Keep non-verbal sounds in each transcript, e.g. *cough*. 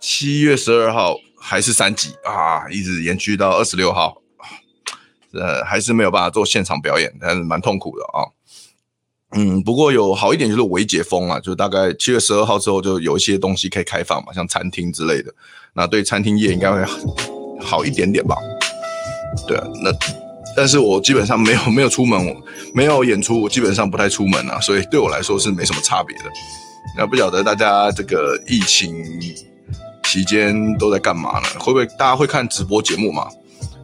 七月十二号还是三级啊，一直延续到二十六号，呃，还是没有办法做现场表演，但是蛮痛苦的啊。嗯，不过有好一点就是微解封啊，就大概七月十二号之后就有一些东西可以开放嘛，像餐厅之类的，那对餐厅业应该会好一点点吧。对啊，那但是我基本上没有没有出门，没有演出，我基本上不太出门啊，所以对我来说是没什么差别的。那不晓得大家这个疫情期间都在干嘛呢？会不会大家会看直播节目嘛？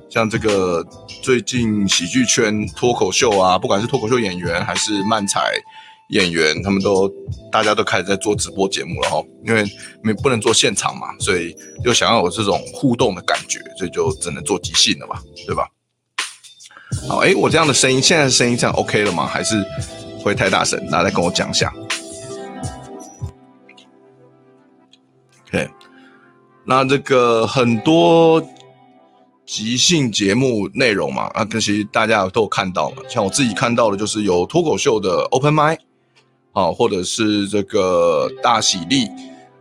像这个最近喜剧圈脱口秀啊，不管是脱口秀演员还是漫才演员，他们都大家都开始在做直播节目了哈。因为没不能做现场嘛，所以又想要有这种互动的感觉，所以就只能做即兴了嘛，对吧？好，哎，我这样的声音现在的声音这样 OK 了吗？还是会太大声？大家跟我讲一下。那这个很多。即兴节目内容嘛，啊，其实大家都有看到嘛。像我自己看到的，就是有脱口秀的 open m i 啊，或者是这个大喜利，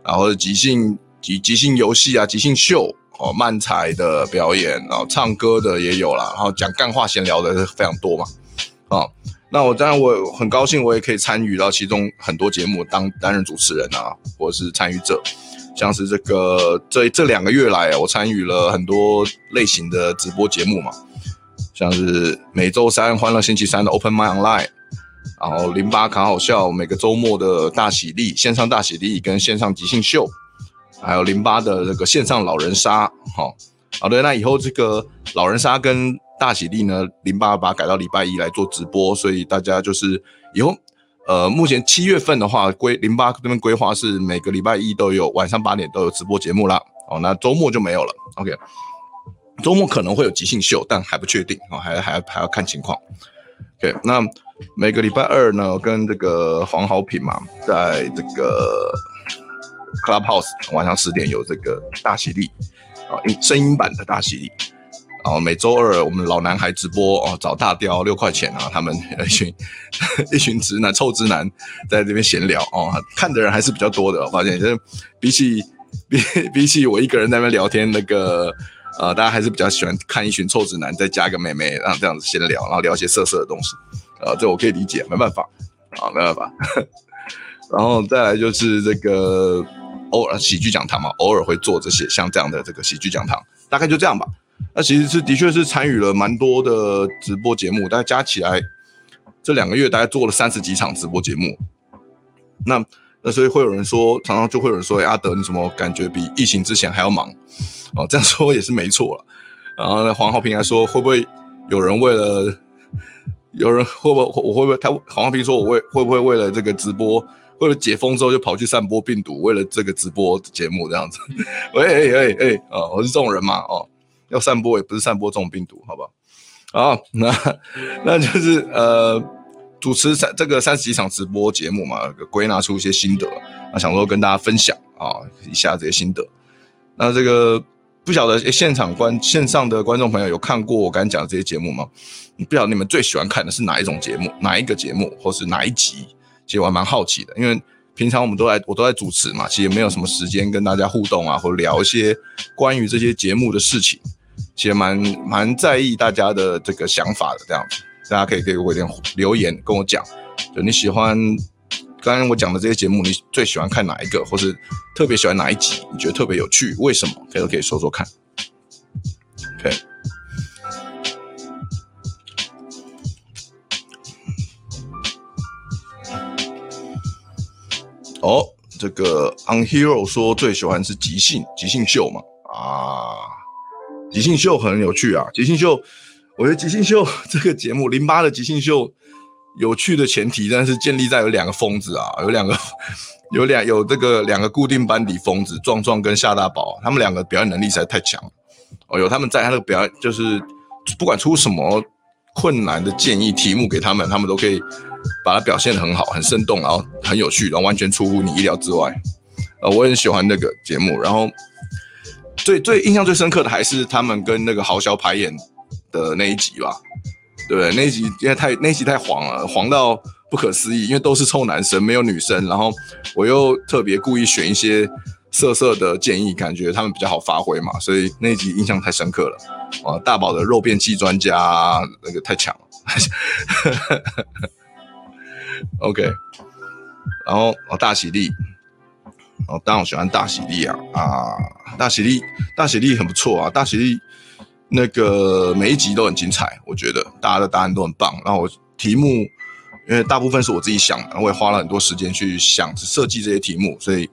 然后即兴即即兴游戏啊，即兴秀哦，漫才的表演，然后唱歌的也有啦，然后讲干话闲聊的非常多嘛，啊，那我当然我很高兴，我也可以参与到其中很多节目当担任主持人啊，或者是参与者。像是这个这这两个月来，我参与了很多类型的直播节目嘛，像是每周三欢乐星期三的 Open Mind Online，然后零八卡好笑每个周末的大喜利线上大喜利跟线上即兴秀，还有零八的这个线上老人杀，好，好的，那以后这个老人杀跟大喜利呢，零八把它改到礼拜一来做直播，所以大家就是以后。呃，目前七月份的话，规零八这边规划是每个礼拜一都有晚上八点都有直播节目啦。哦，那周末就没有了。OK，周末可能会有即兴秀，但还不确定哦，还还还要看情况。OK，那每个礼拜二呢，跟这个黄豪品嘛，在这个 Clubhouse 晚上十点有这个大喜利啊，声音版的大喜利。哦，每周二我们老男孩直播哦，找大雕六块钱啊，他们一群 *laughs* 一群直男臭直男在这边闲聊哦，看的人还是比较多的。我发现就是比起比比起我一个人在那边聊天，那个呃，大家还是比较喜欢看一群臭直男再加个妹妹，然后这样子闲聊，然后聊一些色色的东西。呃，这我可以理解，没办法啊，没办法。*laughs* 然后再来就是这个偶尔喜剧讲堂嘛，偶尔会做这些像这样的这个喜剧讲堂，大概就这样吧。那其实是的确是参与了蛮多的直播节目，大概加起来这两个月大概做了三十几场直播节目。那那所以会有人说，常常就会有人说：“哎，阿德，你怎么感觉比疫情之前还要忙？”哦，*laughs* 这样说也是没错了。然后呢，黄浩平还说：“会不会有人为了有人会不会我会不会他黄浩平说我会会不会为了这个直播，为了解封之后就跑去散播病毒，为了这个直播节目这样子？*laughs* 喂哎哎哎哦，我是这种人嘛哦。”要散播也不是散播这种病毒，好不好？好，那那就是呃，主持三这个三十几场直播节目嘛，归纳出一些心得，那想说跟大家分享啊一下这些心得。那这个不晓得现场观线上的观众朋友有看过我刚才讲的这些节目吗？不晓得你们最喜欢看的是哪一种节目，哪一个节目，或是哪一集？其实我还蛮好奇的，因为。平常我们都在，我都在主持嘛，其实没有什么时间跟大家互动啊，或聊一些关于这些节目的事情。其实蛮蛮在意大家的这个想法的，这样子，大家可以给我一点留言跟我讲，就你喜欢刚刚我讲的这些节目，你最喜欢看哪一个，或是特别喜欢哪一集，你觉得特别有趣，为什么？可以都可以说说看。OK。哦，这个 Unhero 说最喜欢是即兴即兴秀嘛？啊。即兴秀很有趣啊！即兴秀，我觉得即兴秀 *laughs* 这个节目，零八的即兴秀有趣的前提，但是建立在有两个疯子啊，有两个，*laughs* 有两有这个两个固定班底疯子，壮壮跟夏大宝，他们两个表演能力实在太强哦，有他们在，他的表演就是不管出什么困难的建议题目给他们，他们都可以把它表现得很好，很生动，然后很有趣，然后完全出乎你意料之外。呃，我很喜欢那个节目，然后。最最印象最深刻的还是他们跟那个豪小排演的那一集吧，对？那一集因为太那一集太黄了，黄到不可思议，因为都是臭男生，没有女生。然后我又特别故意选一些色色的建议，感觉他们比较好发挥嘛，所以那一集印象太深刻了。啊，大宝的肉便器专家那个太强了。*laughs* OK，然后哦大喜力哦当然我喜欢大喜利啊啊大喜利大喜利很不错啊，大喜利那个每一集都很精彩，我觉得大家的答案都很棒。然后我题目因为大部分是我自己想的，我也花了很多时间去想设计这些题目，所以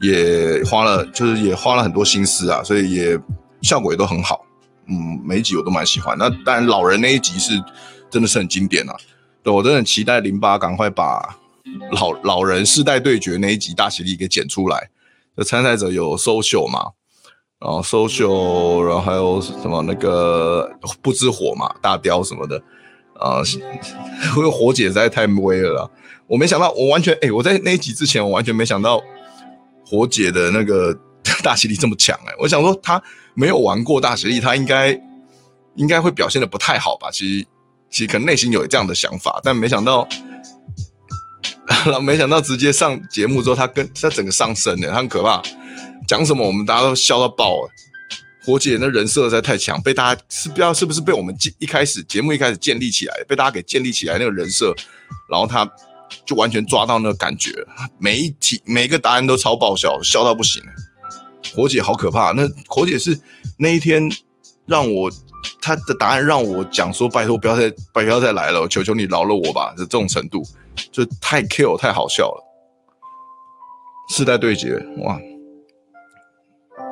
也花了就是也花了很多心思啊，所以也效果也都很好。嗯，每一集我都蛮喜欢。那当然老人那一集是真的是很经典啊。对，我真的很期待零八赶快把老老人世代对决那一集大喜利给剪出来。就参赛者有 social 嘛，然后 social，然后还有什么那个不知火嘛，大雕什么的啊，因为火姐实在太威了啦，我没想到，我完全哎，我在那一集之前我完全没想到火姐的那个 *laughs* 大喜力这么强哎，我想说她没有玩过大喜力，她应该应该会表现的不太好吧，其实。其实可能内心有这样的想法，但没想到，然后没想到直接上节目之后，他跟他整个上身了，他很可怕。讲什么我们大家都笑到爆了。火姐那人设实在太强，被大家是不知道是不是被我们一开始节目一开始建立起来，被大家给建立起来那个人设，然后他就完全抓到那个感觉，每一题每一个答案都超爆笑，笑到不行。火姐好可怕，那火姐是那一天让我。她的答案让我讲说：“拜托，不要再，不要再来了，求求你饶了我吧。”的这种程度，就太 Q，太好笑了。世代对决，哇！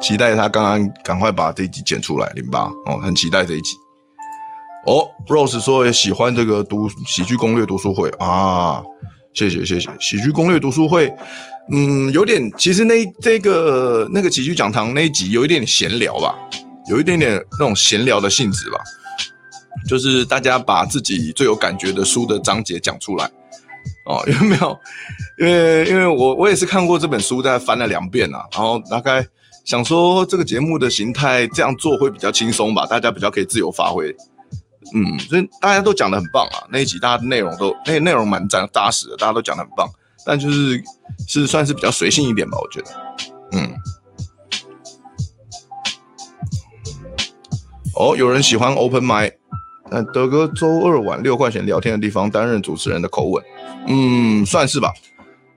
期待他刚刚赶快把这一集剪出来，零八哦，很期待这一集。哦，Rose 说也喜欢这个读喜剧攻略读书会啊，谢谢谢谢。喜剧攻略读书会，嗯，有点，其实那这个那个喜剧讲堂那一集有一点闲聊吧。有一点点那种闲聊的性质吧，就是大家把自己最有感觉的书的章节讲出来哦，*laughs* 有没有？因为因为我我也是看过这本书，大概翻了两遍啊，然后大概想说这个节目的形态这样做会比较轻松吧，大家比较可以自由发挥。嗯，所以大家都讲的很棒啊，那一集大家内容都那内容蛮扎扎实的，大家都讲的很棒，但就是是算是比较随性一点吧，我觉得，嗯。哦，有人喜欢 Open Mic，但德哥周二晚六块钱聊天的地方担任主持人的口吻，嗯，算是吧。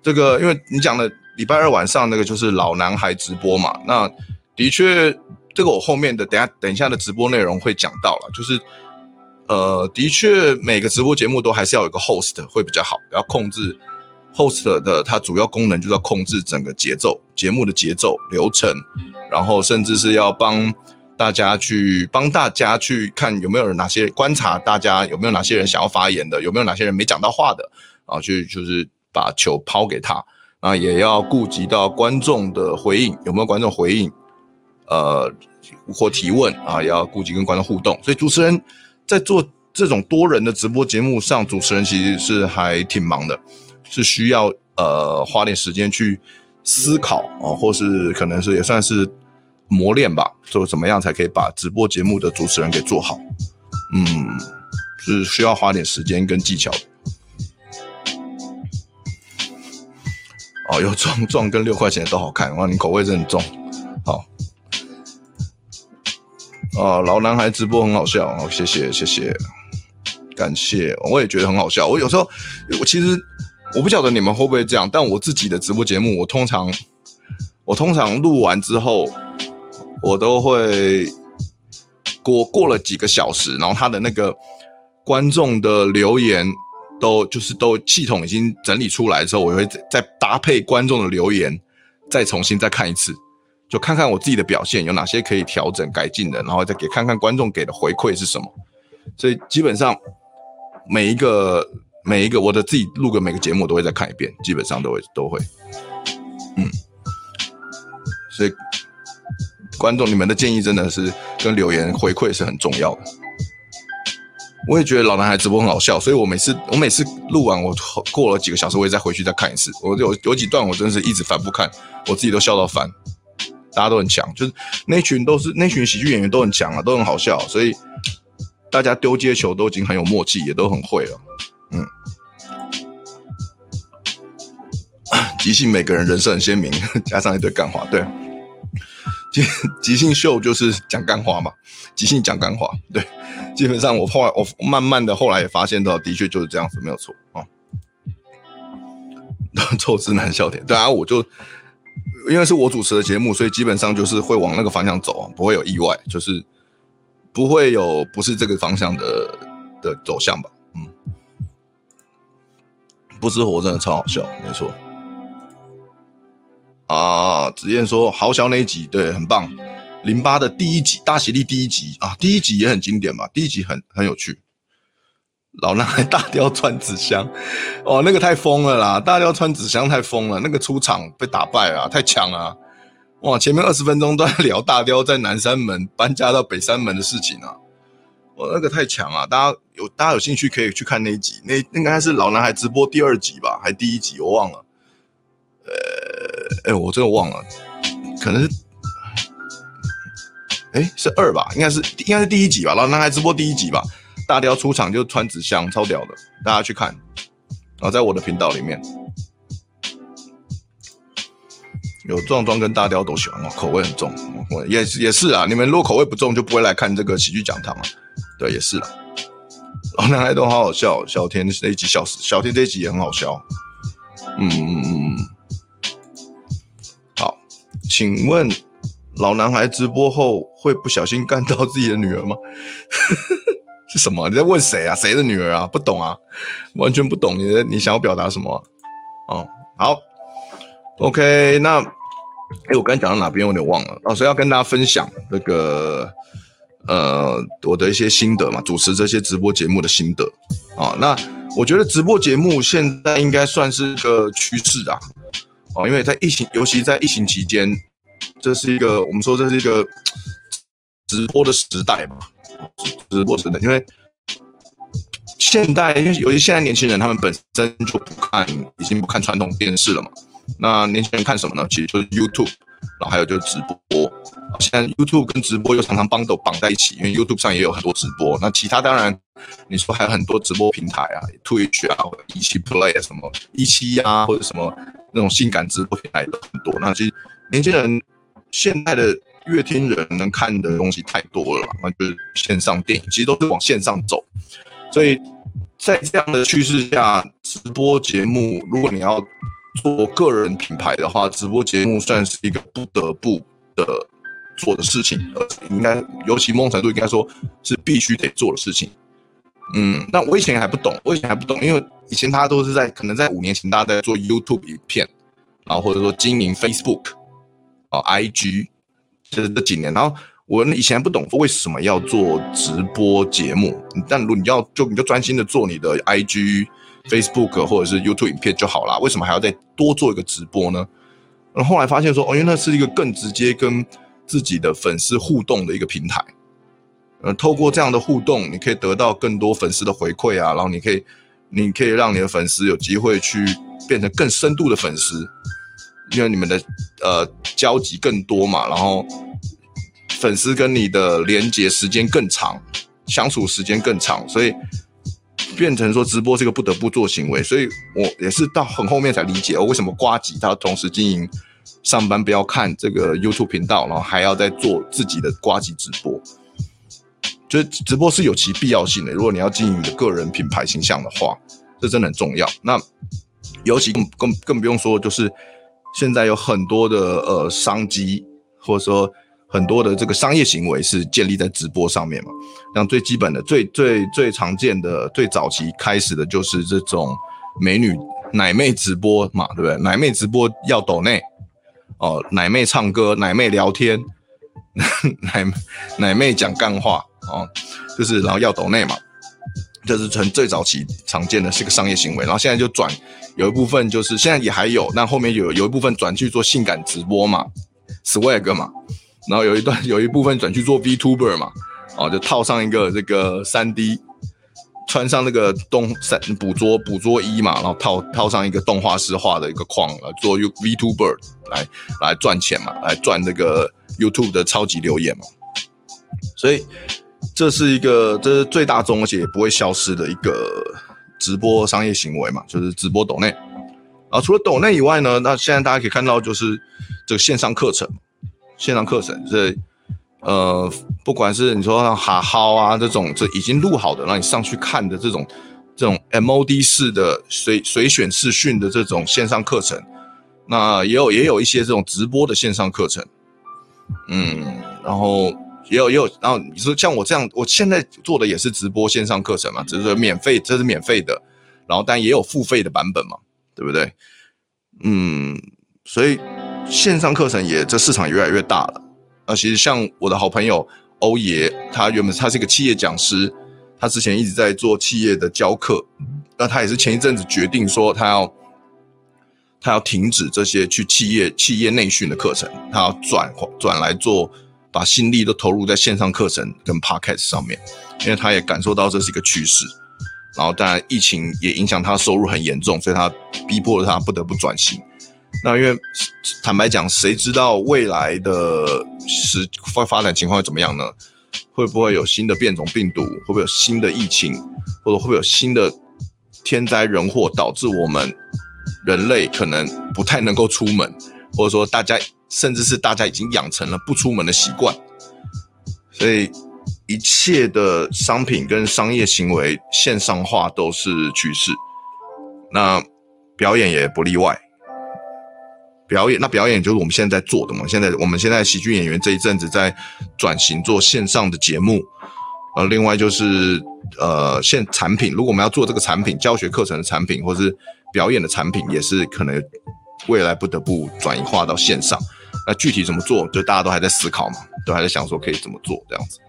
这个因为你讲的礼拜二晚上那个就是老男孩直播嘛，那的确，这个我后面的等下等一下的直播内容会讲到了，就是呃，的确每个直播节目都还是要有个 host 会比较好，要控制 host 的它主要功能就是要控制整个节奏，节目的节奏流程，然后甚至是要帮。大家去帮大家去看有没有哪些观察，大家有没有哪些人想要发言的，有没有哪些人没讲到话的啊？去就是把球抛给他啊，也要顾及到观众的回应，有没有观众回应？呃，或提问啊，也要顾及跟观众互动。所以主持人在做这种多人的直播节目上，主持人其实是还挺忙的，是需要呃花点时间去思考啊，或是可能是也算是。磨练吧，就怎么样才可以把直播节目的主持人给做好？嗯，是需要花点时间跟技巧。哦，有壮壮 *laughs* 跟六块钱的都好看，哇，你口味真的很重。好，啊，老男孩直播很好笑，好，谢谢谢谢，感谢，我也觉得很好笑。我有时候，我其实我不晓得你们会不会这样，但我自己的直播节目，我通常我通常录完之后。我都会过过了几个小时，然后他的那个观众的留言都就是都系统已经整理出来之后，我会再搭配观众的留言，再重新再看一次，就看看我自己的表现有哪些可以调整改进的，然后再给看看观众给的回馈是什么。所以基本上每一个每一个我的自己录的每个节目我都会再看一遍，基本上都会都会，嗯，所以。观众，你们的建议真的是跟留言回馈是很重要的。我也觉得老男孩直播很好笑，所以我每次我每次录完，我过了几个小时，我也再回去再看一次。我有有几段我真是一直反复看，我自己都笑到烦。大家都很强，就是那群都是那群喜剧演员都很强啊，都很好笑，所以大家丢接球都已经很有默契，也都很会了。嗯，即兴每个人人设很鲜明，加上一堆干话，对。即即兴秀就是讲干话嘛，即兴讲干话，对。基本上我后来我慢慢的后来也发现到，的确就是这样子，没有错啊。臭直男笑点，对啊，我就因为是我主持的节目，所以基本上就是会往那个方向走啊，不会有意外，就是不会有不是这个方向的的走向吧，嗯。不知火真的超好笑，没错。啊，子燕说好小那一集，对，很棒。零八的第一集，大喜利第一集啊，第一集也很经典嘛，第一集很很有趣。老男孩大雕穿纸箱，哦，那个太疯了啦！大雕穿纸箱太疯了，那个出场被打败了，太强了！哇，前面二十分钟都在聊大雕在南山门搬家到北山门的事情啊，哦，那个太强了！大家有大家有兴趣可以去看那一集，那应该是老男孩直播第二集吧，还第一集我忘了。呃，哎，我真的忘了，可能是。哎，是二吧？应该是应该是第一集吧？老男孩直播第一集吧？大雕出场就穿纸箱，超屌的，大家去看。然后在我的频道里面有壮壮跟大雕都喜欢哦，口味很重。我也也是啊，你们如果口味不重，就不会来看这个喜剧讲堂啊。对，也是啊。老男孩都好好笑，小天这一集笑死，小天这一集也很好笑。嗯嗯嗯。好，请问。老男孩直播后会不小心干到自己的女儿吗？*laughs* 是什么？你在问谁啊？谁的女儿啊？不懂啊，完全不懂你的，你想要表达什么？哦，好，OK，那，哎，我刚讲到哪边我有点忘了。老师要跟大家分享这个，呃，我的一些心得嘛，主持这些直播节目的心得啊。那我觉得直播节目现在应该算是个趋势啊，哦，因为在疫情，尤其在疫情期间。这是一个我们说这是一个直播的时代嘛，直播时代，因为现代，因为尤其现在年轻人他们本身就不看，已经不看传统电视了嘛。那年轻人看什么呢？其实就是 YouTube，然后还有就是直播。现在 YouTube 跟直播又常常 bundle 绑在一起，因为 YouTube 上也有很多直播。那其他当然你说还有很多直播平台啊，Twitch 啊，或者一期 Play 啊，什么一期啊，或者什么那种性感直播平台都很多。那其实年轻人。现在的乐听人能看的东西太多了，那就是线上电影，其实都是往线上走。所以在这样的趋势下，直播节目如果你要做个人品牌的话，直播节目算是一个不得不的做的事情，而且应该尤其某种程度应该说是必须得做的事情。嗯，那我以前还不懂，我以前还不懂，因为以前大家都是在可能在五年前大家在做 YouTube 影片，然后或者说经营 Facebook。啊，I G 就是这几年，然后我以前不懂为什么要做直播节目，但如果你要就你就专心的做你的 I G、Facebook 或者是 YouTube 影片就好啦，为什么还要再多做一个直播呢？然后后来发现说，哦，因为那是一个更直接跟自己的粉丝互动的一个平台，呃，透过这样的互动，你可以得到更多粉丝的回馈啊，然后你可以，你可以让你的粉丝有机会去变成更深度的粉丝。因为你们的呃交集更多嘛，然后粉丝跟你的连接时间更长，相处时间更长，所以变成说直播这个不得不做行为。所以我也是到很后面才理解，我为什么瓜吉他同时经营上班不要看这个 YouTube 频道，然后还要再做自己的瓜吉直播，就是直播是有其必要性的。如果你要经营你的个人品牌形象的话，这真的很重要。那尤其更更更不用说就是。现在有很多的呃商机，或者说很多的这个商业行为是建立在直播上面嘛。像最基本的、最最最常见的、最早期开始的就是这种美女奶妹直播嘛，对不对？奶妹直播要抖内哦，奶妹唱歌、奶妹聊天、*laughs* 奶奶妹讲干话哦，就是然后要抖内嘛。这是从最早期常见的是个商业行为，然后现在就转有一部分就是现在也还有，那后面有有一部分转去做性感直播嘛，swag 嘛，然后有一段有一部分转去做 VTuber 嘛，哦，就套上一个这个三 D，穿上那个动三捕捉捕捉衣嘛，然后套套上一个动画师画的一个框来做 VTuber 来来赚钱嘛，来赚这个 YouTube 的超级留言嘛，所以。这是一个，这是最大众而且也不会消失的一个直播商业行为嘛，就是直播抖内。啊，除了抖内以外呢，那现在大家可以看到就是这个线上课程，线上课程这呃，不管是你说像哈好啊这种，这已经录好的让你上去看的这种这种 MOD 式的随随选视讯的这种线上课程，那也有也有一些这种直播的线上课程，嗯，然后也有也有，然后你说像我这样，我现在做的也是直播线上课程嘛，只是说免费，这是免费的，然后但也有付费的版本嘛，对不对？嗯，所以线上课程也这市场越来越大了。那其实像我的好朋友欧爷，他原本他是一个企业讲师，他之前一直在做企业的教课，那他也是前一阵子决定说他要他要停止这些去企业企业内训的课程，他要转转来做，把心力都投入在线上课程跟 podcast 上面，因为他也感受到这是一个趋势，然后当然疫情也影响他收入很严重，所以他逼迫了他不得不转型。那因为坦白讲，谁知道未来的时发发展情况会怎么样呢？会不会有新的变种病毒？会不会有新的疫情？或者会不会有新的天灾人祸，导致我们人类可能不太能够出门？或者说，大家甚至是大家已经养成了不出门的习惯？所以，一切的商品跟商业行为线上化都是趋势。那表演也不例外。表演，那表演就是我们现在在做的嘛。现在我们现在喜剧演员这一阵子在转型做线上的节目，呃，另外就是呃，现产品，如果我们要做这个产品，教学课程的产品，或是表演的产品，也是可能未来不得不转移化到线上。那具体怎么做，就大家都还在思考嘛，都还在想说可以怎么做这样子。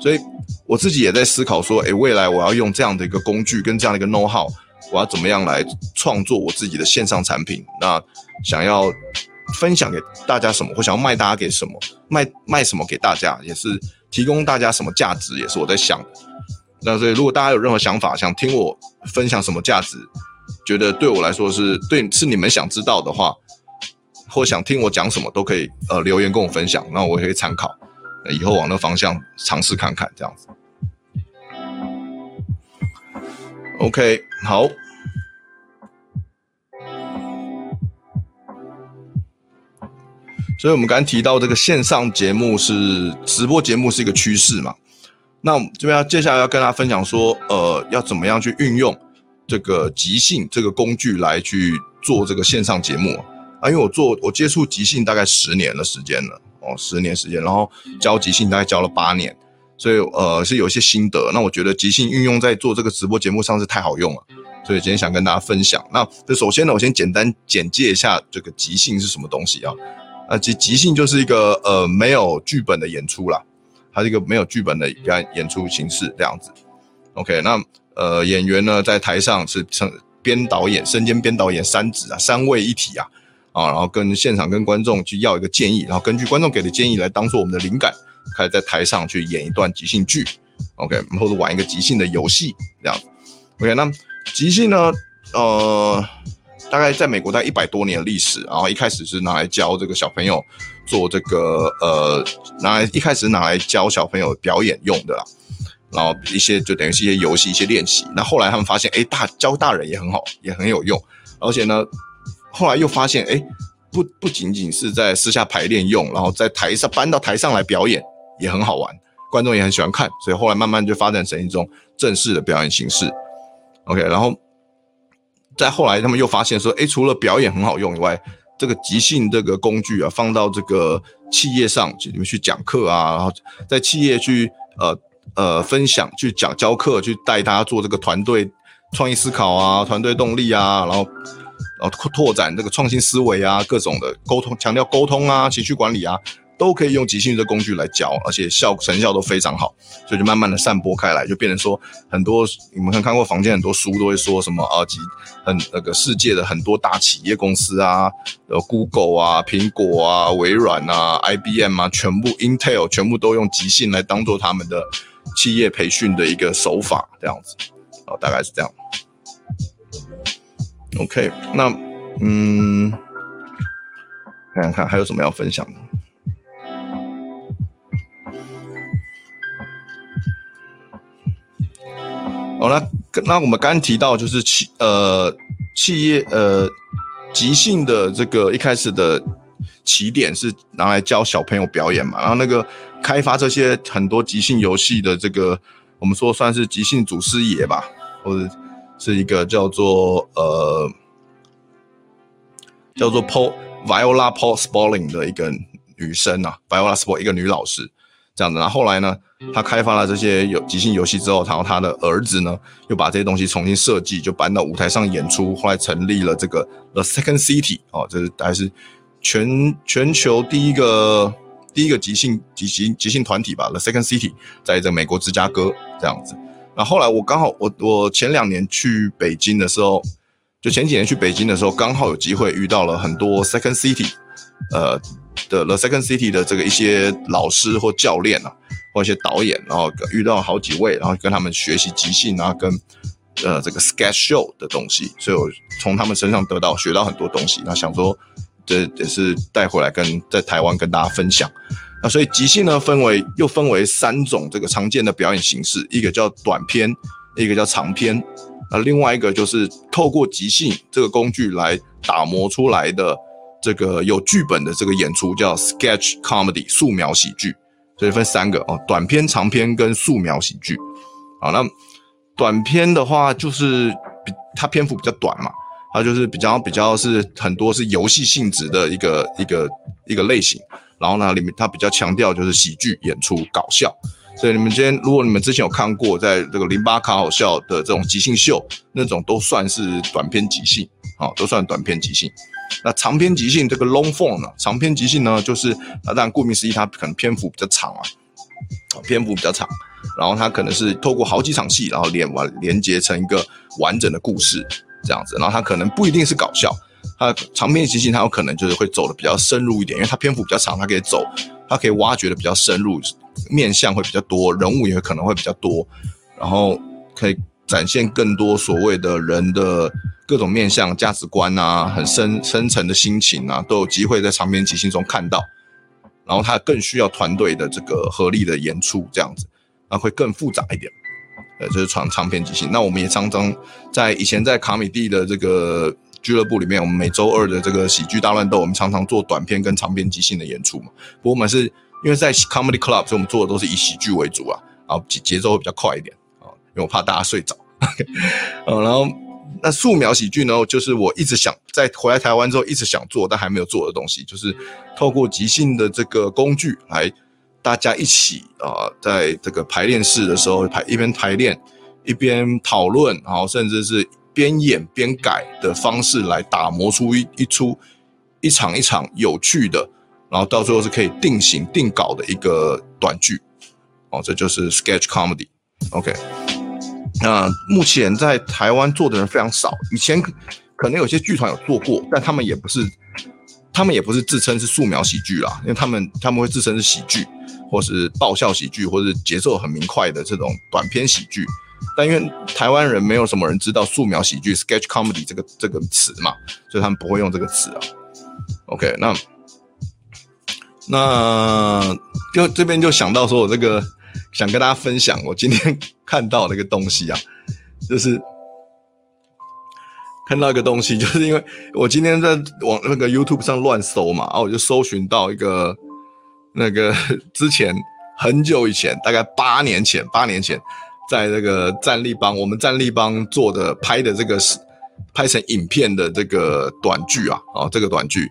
所以我自己也在思考说，诶，未来我要用这样的一个工具跟这样的一个 know how，我要怎么样来创作我自己的线上产品？那想要分享给大家什么，或想要卖大家给什么，卖卖什么给大家，也是提供大家什么价值，也是我在想。那所以，如果大家有任何想法，想听我分享什么价值，觉得对我来说是对是你们想知道的话，或想听我讲什么，都可以呃留言跟我分享，那我也可以参考，以后往那方向尝试看看，这样子。OK，好。所以，我们刚才提到这个线上节目是直播节目是一个趋势嘛？那我们这边要接下来要跟大家分享说，呃，要怎么样去运用这个即兴这个工具来去做这个线上节目啊？因为我做我接触即兴大概十年的时间了哦，十年时间，然后教即兴大概教了八年，所以呃是有一些心得。那我觉得即兴运用在做这个直播节目上是太好用了，所以今天想跟大家分享。那这首先呢，我先简单简介一下这个即兴是什么东西啊？呃，即即兴就是一个呃没有剧本的演出啦，它是一个没有剧本的演演出形式这样子。OK，那呃演员呢在台上是成编导演、身兼编导演三职啊，三位一体啊啊，然后跟现场跟观众去要一个建议，然后根据观众给的建议来当做我们的灵感，开始在台上去演一段即兴剧。OK，或者玩一个即兴的游戏这样。OK，那即兴呢，呃。大概在美国，大概一百多年的历史。然后一开始是拿来教这个小朋友做这个呃，拿来一开始拿来教小朋友表演用的啦。然后一些就等于是一些游戏、一些练习。那后来他们发现，哎，大教大人也很好，也很有用。而且呢，后来又发现，哎，不不仅仅是在私下排练用，然后在台上搬到台上来表演也很好玩，观众也很喜欢看。所以后来慢慢就发展成一种正式的表演形式。OK，然后。再后来，他们又发现说，诶，除了表演很好用以外，这个即兴这个工具啊，放到这个企业上，你们去讲课啊，然后在企业去呃呃分享，去讲教课，去带大家做这个团队创意思考啊，团队动力啊，然后然后拓展这个创新思维啊，各种的沟通，强调沟通啊，情绪管理啊。都可以用即兴的工具来教，而且效成效都非常好，所以就慢慢的散播开来，就变成说很多你们可能看过房间很多书都会说什么啊，即很那个世界的很多大企业公司啊，呃，Google 啊、苹果啊、微软啊、IBM 啊，全部 Intel 全部都用即兴来当做他们的企业培训的一个手法，这样子，哦，大概是这样。OK，那嗯，看看看还有什么要分享的。好，那那我们刚刚提到就是企呃企业呃即兴的这个一开始的起点是拿来教小朋友表演嘛，然后那个开发这些很多即兴游戏的这个，我们说算是即兴祖师爷吧，或者是一个叫做呃叫做 Paul Viola Paul Spalling 的一个女生啊，Viola Spolin 一个女老师。这样子，然后后来呢，他开发了这些有即兴游戏之后，然后他的儿子呢，又把这些东西重新设计，就搬到舞台上演出。后来成立了这个 The Second City 哦，这是还是全全球第一个第一个即兴即兴即兴团体吧，The Second City，在这美国芝加哥这样子。那后来我刚好我我前两年去北京的时候，就前几年去北京的时候，刚好有机会遇到了很多 Second City，呃。的 The Second City 的这个一些老师或教练啊，或一些导演，然后遇到好几位，然后跟他们学习即兴啊，跟呃这个 sketch show 的东西，所以我从他们身上得到学到很多东西，那想说这也是带回来跟在台湾跟大家分享。那所以即兴呢，分为又分为三种这个常见的表演形式，一个叫短篇，一个叫长篇，那另外一个就是透过即兴这个工具来打磨出来的。这个有剧本的这个演出叫 sketch comedy 素描喜剧，所以分三个哦，短篇、长篇跟素描喜剧。好，那短篇的话就是比它篇幅比较短嘛，它就是比较比较是很多是游戏性质的一个一个一个类型。然后呢，里面它比较强调就是喜剧演出搞笑。所以你们今天如果你们之前有看过在这个零八卡好笑的这种即兴秀，那种都算是短篇即兴，啊，都算短篇即兴。那长篇即兴这个 long form 呢？长篇即兴呢，就是啊当然顾名思义，它可能篇幅比较长啊，篇幅比较长，然后它可能是透过好几场戏，然后连完连接成一个完整的故事这样子，然后它可能不一定是搞笑，它长篇即兴它有可能就是会走的比较深入一点，因为它篇幅比较长，它可以走，它可以挖掘的比较深入，面相会比较多，人物也可能会比较多，然后可以展现更多所谓的人的。各种面相、价值观啊，很深深层的心情啊，都有机会在长篇即兴中看到。然后它更需要团队的这个合力的演出，这样子，那会更复杂一点。呃，就是长长篇即兴。那我们也常常在以前在卡米蒂的这个俱乐部里面，我们每周二的这个喜剧大乱斗，我们常常做短片跟长篇即兴的演出嘛。不过我们是因为在 Comedy Club，所以我们做的都是以喜剧为主啊，然后节节奏会比较快一点啊，因为我怕大家睡着。嗯，然后。那素描喜剧呢，就是我一直想在回来台湾之后一直想做但还没有做的东西，就是透过即兴的这个工具来，大家一起啊、在这个排练室的时候排一边排练一边讨论，然后甚至是边演边改的方式来打磨出一一出一场一场有趣的，然后到最后是可以定型定稿的一个短剧，哦，这就是 sketch comedy，OK。那目前在台湾做的人非常少，以前可能有些剧团有做过，但他们也不是，他们也不是自称是素描喜剧啦，因为他们他们会自称是喜剧，或是爆笑喜剧，或是节奏很明快的这种短篇喜剧。但因为台湾人没有什么人知道素描喜剧 （sketch comedy） 这个这个词嘛，所以他们不会用这个词啊。OK，那那就这边就想到说我这个。想跟大家分享我今天 *laughs* 看到的一个东西啊，就是看到一个东西，*laughs* 就是因为我今天在网那个 YouTube 上乱搜嘛，然后我就搜寻到一个 *laughs* 那个 *laughs* 之前很久以前，大概八年前，八年前在那个战立帮我们战立帮做的拍的这个是拍成影片的这个短剧啊，啊这个短剧，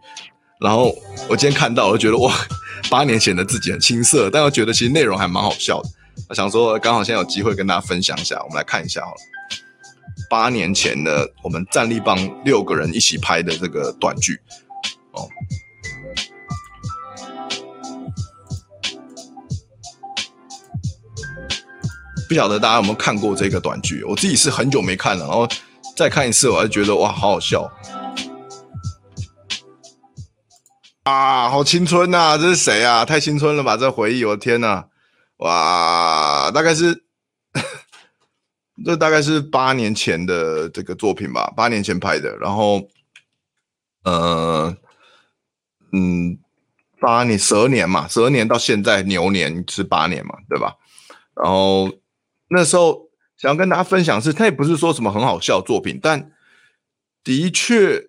然后我今天看到，我就觉得哇。八年前的自己很青涩，但我觉得其实内容还蛮好笑的。我想说，刚好现在有机会跟大家分享一下，我们来看一下好了。八年前的我们战立帮六个人一起拍的这个短剧哦，不晓得大家有没有看过这个短剧？我自己是很久没看了，然后再看一次，我还觉得哇，好好笑。啊，好青春呐、这是谁啊？太青春了吧！这回忆，我的天呐！哇，大概是，这大概是八年前的这个作品吧，八年前拍的。然后，呃，嗯，八年、蛇年嘛，蛇年到现在牛年是八年嘛，对吧？然后那时候想要跟大家分享是，它也不是说什么很好笑的作品，但的确。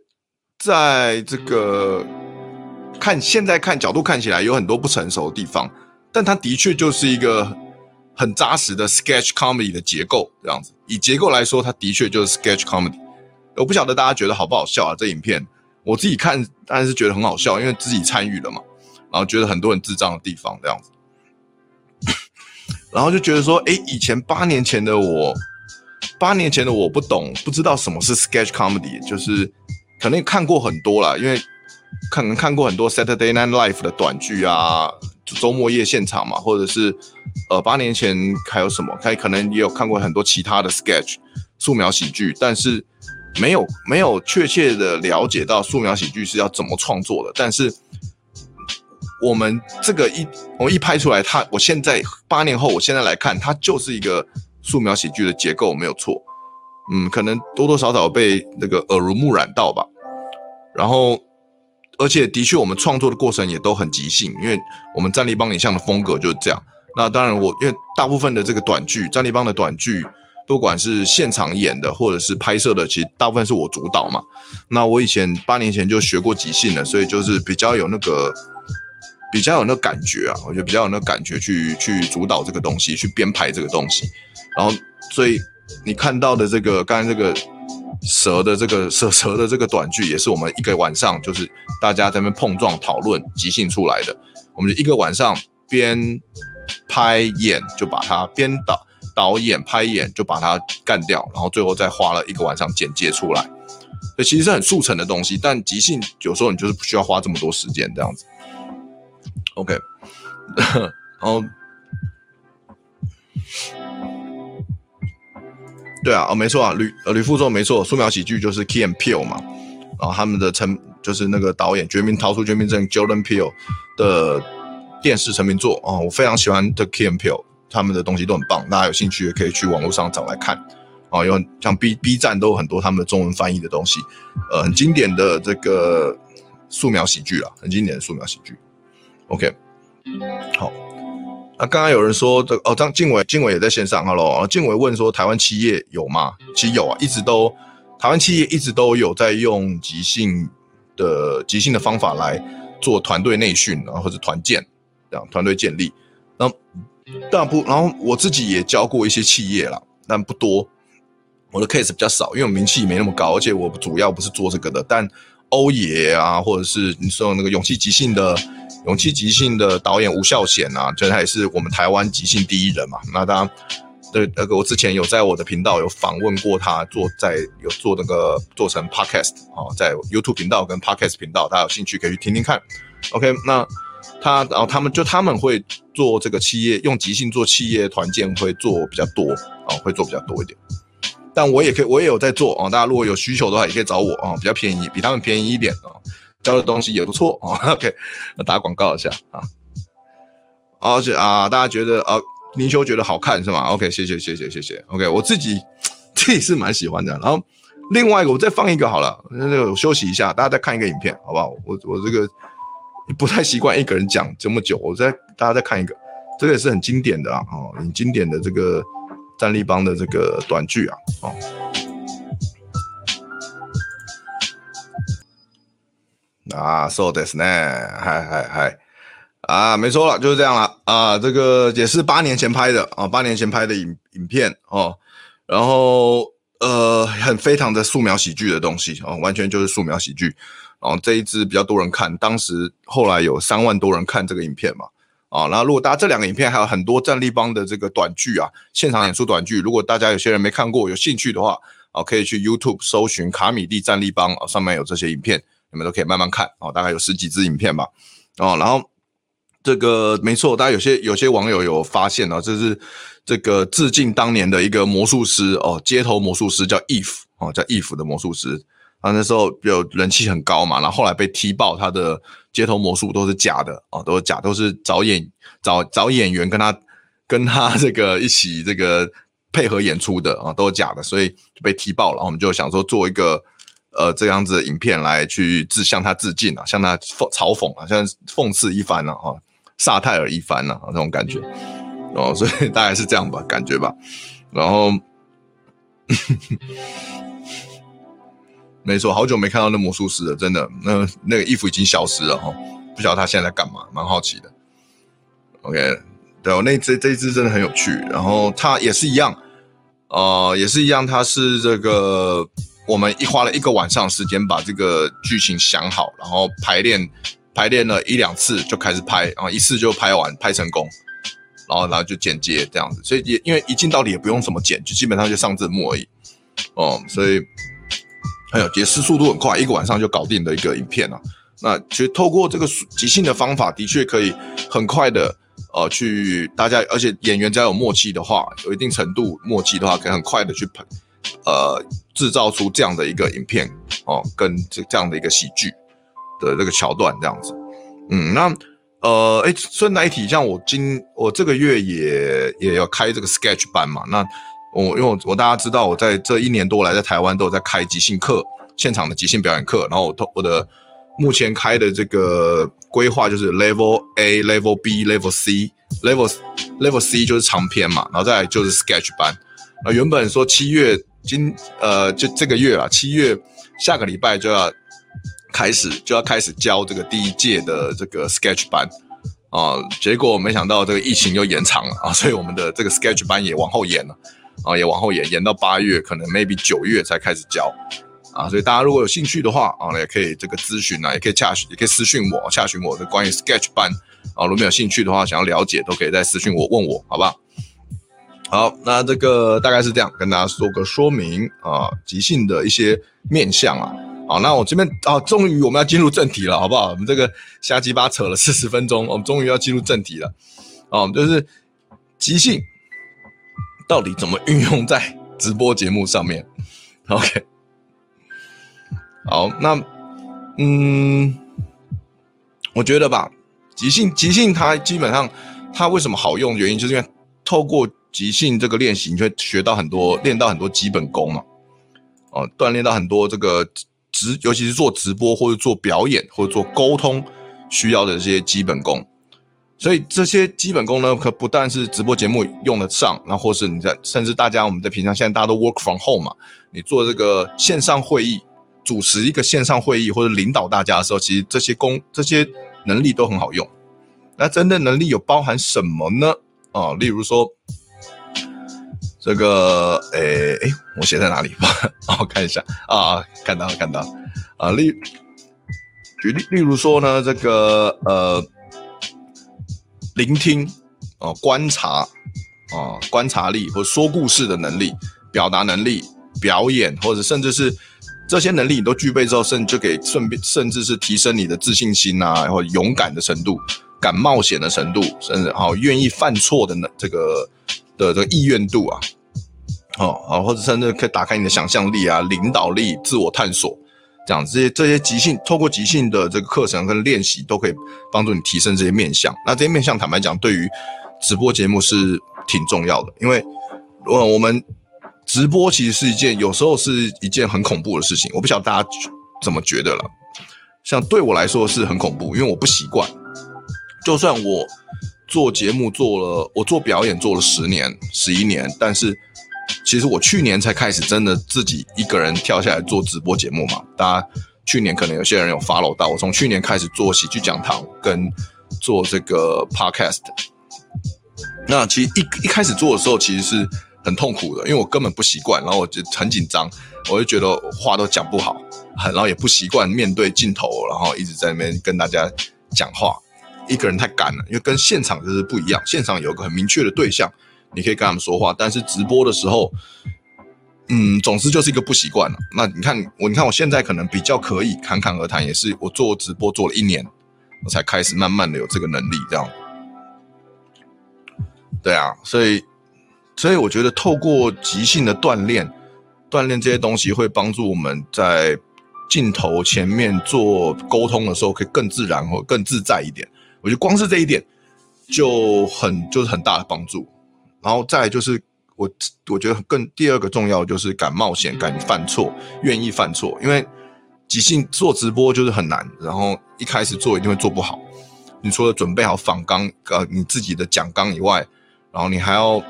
在这个看现在看角度看起来有很多不成熟的地方，但它的确就是一个很扎实的 sketch comedy 的结构这样子。以结构来说，它的确就是 sketch comedy。我不晓得大家觉得好不好笑啊？这影片我自己看当然是觉得很好笑，因为自己参与了嘛，然后觉得很多很智障的地方这样子。然后就觉得说，诶，以前八年前的我，八年前的我不懂，不知道什么是 sketch comedy，就是可能看过很多啦，因为可能看过很多 Saturday Night Live 的短剧啊，周末夜现场嘛，或者是呃，八年前还有什么，还可能也有看过很多其他的 sketch 素描喜剧，但是没有没有确切的了解到素描喜剧是要怎么创作的，但是。我们这个一我一拍出来，它我现在八年后，我现在来看，它就是一个素描喜剧的结构，没有错。嗯，可能多多少少被那个耳濡目染到吧。然后，而且的确，我们创作的过程也都很即兴，因为我们战立邦影像的风格就是这样。那当然我，因为大部分的这个短剧，战立邦的短剧，不管是现场演的或者是拍摄的，其实大部分是我主导嘛。那我以前八年前就学过即兴了，所以就是比较有那个。比较有那感觉啊，我觉得比较有那感觉去去主导这个东西，去编排这个东西，然后所以你看到的这个刚才这个蛇的这个蛇蛇的这个短剧，也是我们一个晚上就是大家在那边碰撞讨论即兴出来的。我们就一个晚上边拍演就把它边导导演拍演就把它干掉，然后最后再花了一个晚上剪接出来。所以其实是很速成的东西，但即兴有时候你就是不需要花这么多时间这样子。OK，*laughs* 然后，对啊，哦，没错啊，吕呃吕副说没错，素描喜剧就是 Keen Peel 嘛，然后他们的成就是那个导演《绝命逃出绝命镇》Jordan Peel 的电视成名作哦，我非常喜欢的 Keen Peel 他们的东西都很棒，大家有兴趣也可以去网络上找来看哦，有像 B B 站都有很多他们的中文翻译的东西，呃，很经典的这个素描喜剧啊，很经典的素描喜剧。OK，好。那刚刚有人说这哦，张静伟，静伟也在线上。Hello，静伟问说，台湾企业有吗？其实有啊，一直都台湾企业一直都有在用即兴的即兴的方法来做团队内训啊，或者团建这样团队建立。那但不，然后我自己也教过一些企业啦，但不多。我的 case 比较少，因为我名气没那么高，而且我主要不是做这个的。但欧爷啊，或者是你说那个勇气即兴的。勇气即兴的导演吴孝贤啊，就他也是我们台湾即兴第一人嘛。那当然，对那个我之前有在我的频道有访问过他，做在有做那个做成 podcast 啊，在 YouTube 频道跟 podcast 频道，大家有兴趣可以去听听看。OK，那他然后他们就他们会做这个企业用即兴做企业团建会做比较多啊，会做比较多一点。但我也可以，我也有在做啊。大家如果有需求的话，也可以找我啊，比较便宜，比他们便宜一点啊。教的东西也不错啊，*laughs* OK，那打广告一下啊，而且啊，大家觉得啊，林修觉得好看是吗？OK，谢谢谢谢谢谢，OK，我自己 *tsk* 自己是蛮喜欢的。然后另外一个，我再放一个好了，那个休息一下，大家再看一个影片，好不好？我我这个不太习惯一个人讲这么久，我再大家再看一个，这个也是很经典的啊，哦，很经典的这个战立邦的这个短剧啊，哦。啊，so this 呢，嗨嗨嗨，啊，没错了，就是这样了。啊，这个也是八年前拍的啊，八年前拍的影影片哦，然后呃，很非常的素描喜剧的东西哦，完全就是素描喜剧，然后这一支比较多人看，当时后来有三万多人看这个影片嘛，啊，然后如果大家这两个影片还有很多战立邦的这个短剧啊，现场演出短剧，如果大家有些人没看过，有兴趣的话，啊，可以去 YouTube 搜寻卡米蒂战立邦啊，上面有这些影片。你们都可以慢慢看哦，大概有十几支影片吧，哦，然后这个没错，大家有些有些网友有发现哦，这是这个致敬当年的一个魔术师哦，街头魔术师叫 Eve 哦，叫 Eve 的魔术师，啊，那时候有人气很高嘛，然后后来被踢爆他的街头魔术都是假的哦，都是假，都是找演找找演员跟他跟他这个一起这个配合演出的啊，都是假的，所以就被踢爆了，然后我们就想说做一个。呃，这样子的影片来去致向他致敬啊，向他讽嘲讽啊，像讽刺一番了啊，萨泰尔一番了啊，这种感觉哦，所以大概是这样吧，感觉吧。然后，没错，好久没看到那魔术师了，真的，那那个衣服已经消失了哈，不晓得他现在在干嘛，蛮好奇的。OK，对，我那这这一支真的很有趣，然后他也是一样，呃，也是一样，他是这个我们一花了一个晚上时间把这个剧情想好，然后排练排练了一两次就开始拍，然后一次就拍完，拍成功，然后然后就剪接这样子，所以也因为一镜到底也不用怎么剪，就基本上就上字幕而已，哦，所以。还有，解释速度很快，一个晚上就搞定的一个影片啊。那其实透过这个即兴的方法，的确可以很快的呃去大家，而且演员只要有默契的话，有一定程度默契的话，可以很快的去呃制造出这样的一个影片哦，跟这这样的一个喜剧的这个桥段这样子。嗯，那呃，诶，顺带一提，像我今我这个月也也要开这个 sketch 班嘛，那。我因为我我大家知道，我在这一年多来在台湾都有在开即兴课，现场的即兴表演课。然后我我我的目前开的这个规划就是 Level A、Level B、Level C、Level Level C 就是长篇嘛，然后再来就是 Sketch 班。啊，原本说七月今呃就这个月啊，七月下个礼拜就要开始就要开始教这个第一届的这个 Sketch 班啊，结果没想到这个疫情又延长了啊，所以我们的这个 Sketch 班也往后延了。啊，也往后延，延到八月，可能 maybe 九月才开始教，啊，所以大家如果有兴趣的话，啊，也可以这个咨询啊，也可以洽询，也可以私讯我，洽询我的关于 Sketch 班，啊，如果没有兴趣的话，想要了解，都可以在私讯我问我，好不好？好，那这个大概是这样，跟大家说个说明啊，即兴的一些面向啊，好，那我这边啊，终于我们要进入正题了，好不好？我们这个瞎鸡巴扯了 *laughs* 四十分钟，我们终于要进入正题了，啊，就是即兴。到底怎么运用在直播节目上面？OK，好，那嗯，我觉得吧，即兴即兴它基本上它为什么好用的？原因就是因为透过即兴这个练习，你就会学到很多，练到很多基本功嘛。哦，锻炼到很多这个直，尤其是做直播或者做表演或者做沟通需要的这些基本功。所以这些基本功呢，可不但是直播节目用得上，那或是你在，甚至大家我们在平常现在大家都 work from home 嘛，你做这个线上会议，主持一个线上会议或者领导大家的时候，其实这些功这些能力都很好用。那真的能力有包含什么呢？啊，例如说这个，诶诶，我写在哪里？*laughs* 我看一下啊，看到了看到啊，例举例例如说呢，这个呃。聆听，哦，观察，哦，观察力或说故事的能力，表达能力，表演，或者甚至是这些能力你都具备之后，甚至就可以顺便，甚至是提升你的自信心啊，或勇敢的程度，敢冒险的程度，甚至好愿意犯错的呢这个的这个意愿度啊，哦，啊，或者甚至可以打开你的想象力啊，领导力，自我探索。这样，这些这些即兴，透过即兴的这个课程跟练习，都可以帮助你提升这些面相。那这些面相，坦白讲，对于直播节目是挺重要的，因为呃，我们直播其实是一件，有时候是一件很恐怖的事情。我不晓得大家怎么觉得了。像对我来说是很恐怖，因为我不习惯。就算我做节目做了，我做表演做了十年、十一年，但是。其实我去年才开始真的自己一个人跳下来做直播节目嘛。大家去年可能有些人有 follow 到我，从去年开始做喜剧讲堂跟做这个 podcast。那其实一一开始做的时候其实是很痛苦的，因为我根本不习惯，然后我就很紧张，我就觉得话都讲不好，然后也不习惯面对镜头，然后一直在那边跟大家讲话，一个人太干了，因为跟现场就是不一样，现场有个很明确的对象。你可以跟他们说话，但是直播的时候，嗯，总之就是一个不习惯了。那你看我，你看我现在可能比较可以侃侃而谈，也是我做直播做了一年，我才开始慢慢的有这个能力，这样。对啊，所以，所以我觉得透过即兴的锻炼，锻炼这些东西会帮助我们在镜头前面做沟通的时候，可以更自然或更自在一点。我觉得光是这一点就很就是很大的帮助。然后再就是我，我觉得更第二个重要就是敢冒险、敢犯错、愿意犯错。因为即兴做直播就是很难，然后一开始做一定会做不好。你除了准备好访纲呃你自己的讲纲以外，然后你还要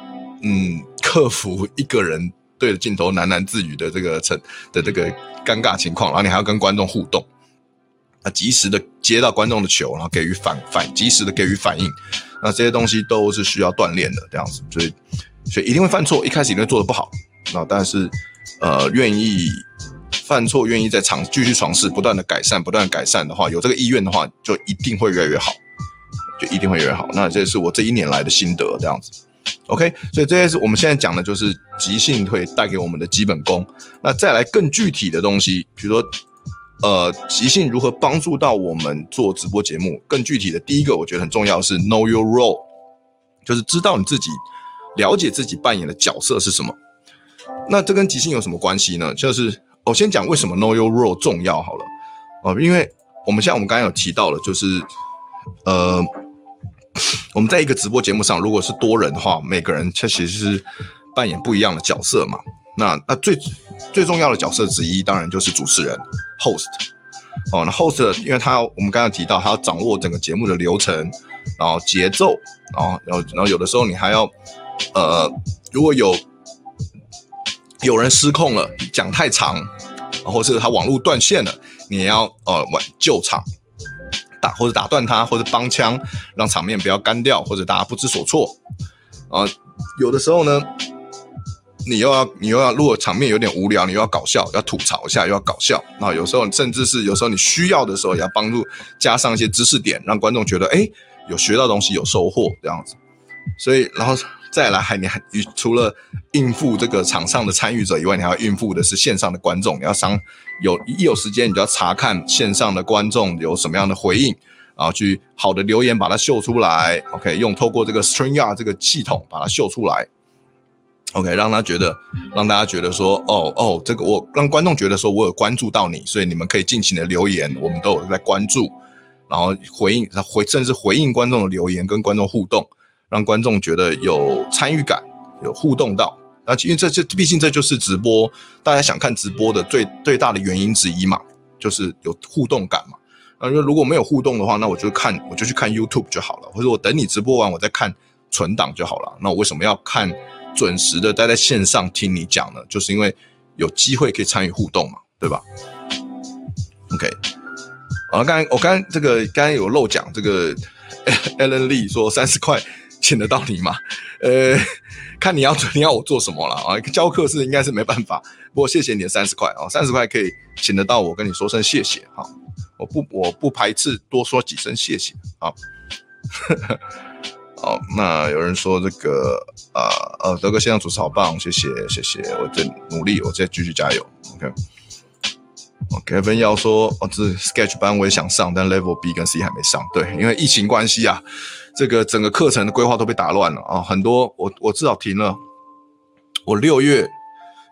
嗯克服一个人对着镜头喃喃自语的这个成的这个尴尬情况，然后你还要跟观众互动，啊，及时的接到观众的球，然后给予反反，及时的给予反应，那这些东西都是需要锻炼的，这样子，所以所以一定会犯错，一开始一定会做得不好，那但是呃，愿意犯错，愿意在尝继续尝试，不断的改善，不断改善的话，有这个意愿的话，就一定会越来越好，就一定会越来越好。那这是我这一年来的心得，这样子。OK，所以这些是我们现在讲的，就是即兴会带给我们的基本功。那再来更具体的东西，比如说，呃，即兴如何帮助到我们做直播节目？更具体的，第一个我觉得很重要是 Know your role，就是知道你自己，了解自己扮演的角色是什么。那这跟即兴有什么关系呢？就是我先讲为什么 Know your role 重要好了。哦，因为我们像我们刚刚有提到了，就是呃。*coughs* 我们在一个直播节目上，如果是多人的话，每个人确实是扮演不一样的角色嘛。那那最最重要的角色之一，当然就是主持人 host。哦，那 host 因为他我们刚刚提到，他要掌握整个节目的流程，然后节奏，然后然后然后有的时候你还要呃，如果有有人失控了，讲太长，或是他网络断线了，你要呃挽救场。打或者打断他，或者帮腔，让场面不要干掉，或者大家不知所措。啊，有的时候呢，你又要你又要，如果场面有点无聊，你又要搞笑，要吐槽一下，又要搞笑。那有时候甚至是有时候你需要的时候，也要帮助加上一些知识点，让观众觉得哎，有学到东西，有收获这样子。所以，然后。再来，还你还除了应付这个场上的参与者以外，你还要应付的是线上的观众。你要上有一有时间，你就要查看线上的观众有什么样的回应，然后去好的留言把它秀出来。OK，用透过这个 StreamYard 这个系统把它秀出来。OK，让他觉得，让大家觉得说，哦哦，这个我让观众觉得说我有关注到你，所以你们可以尽情的留言，我们都有在关注，然后回应回甚至回应观众的留言，跟观众互动。让观众觉得有参与感，有互动到，那因为这这毕竟这就是直播，大家想看直播的最最大的原因之一嘛，就是有互动感嘛。那如果没有互动的话，那我就看我就去看 YouTube 就好了，或者我等你直播完我再看存档就好了。那我为什么要看准时的待在线上听你讲呢？就是因为有机会可以参与互动嘛，对吧？OK，啊，刚才我刚才这个刚才有漏讲这个 *laughs* Alan Lee 说三十块。请得到你吗？呃，看你要你要我做什么了啊？教课是应该是没办法，不过谢谢你的三十块啊，三十块可以请得到我，跟你说声谢谢哈。我不我不排斥多说几声谢谢啊。哦，那有人说这个啊呃，德哥现场主持好棒，谢谢谢谢，我在努力，我再继续加油。OK。Kevin 要说哦，这 Sketch 班我也想上，但 Level B 跟 C 还没上。对，因为疫情关系啊，这个整个课程的规划都被打乱了啊，很多我我至少停了，我六月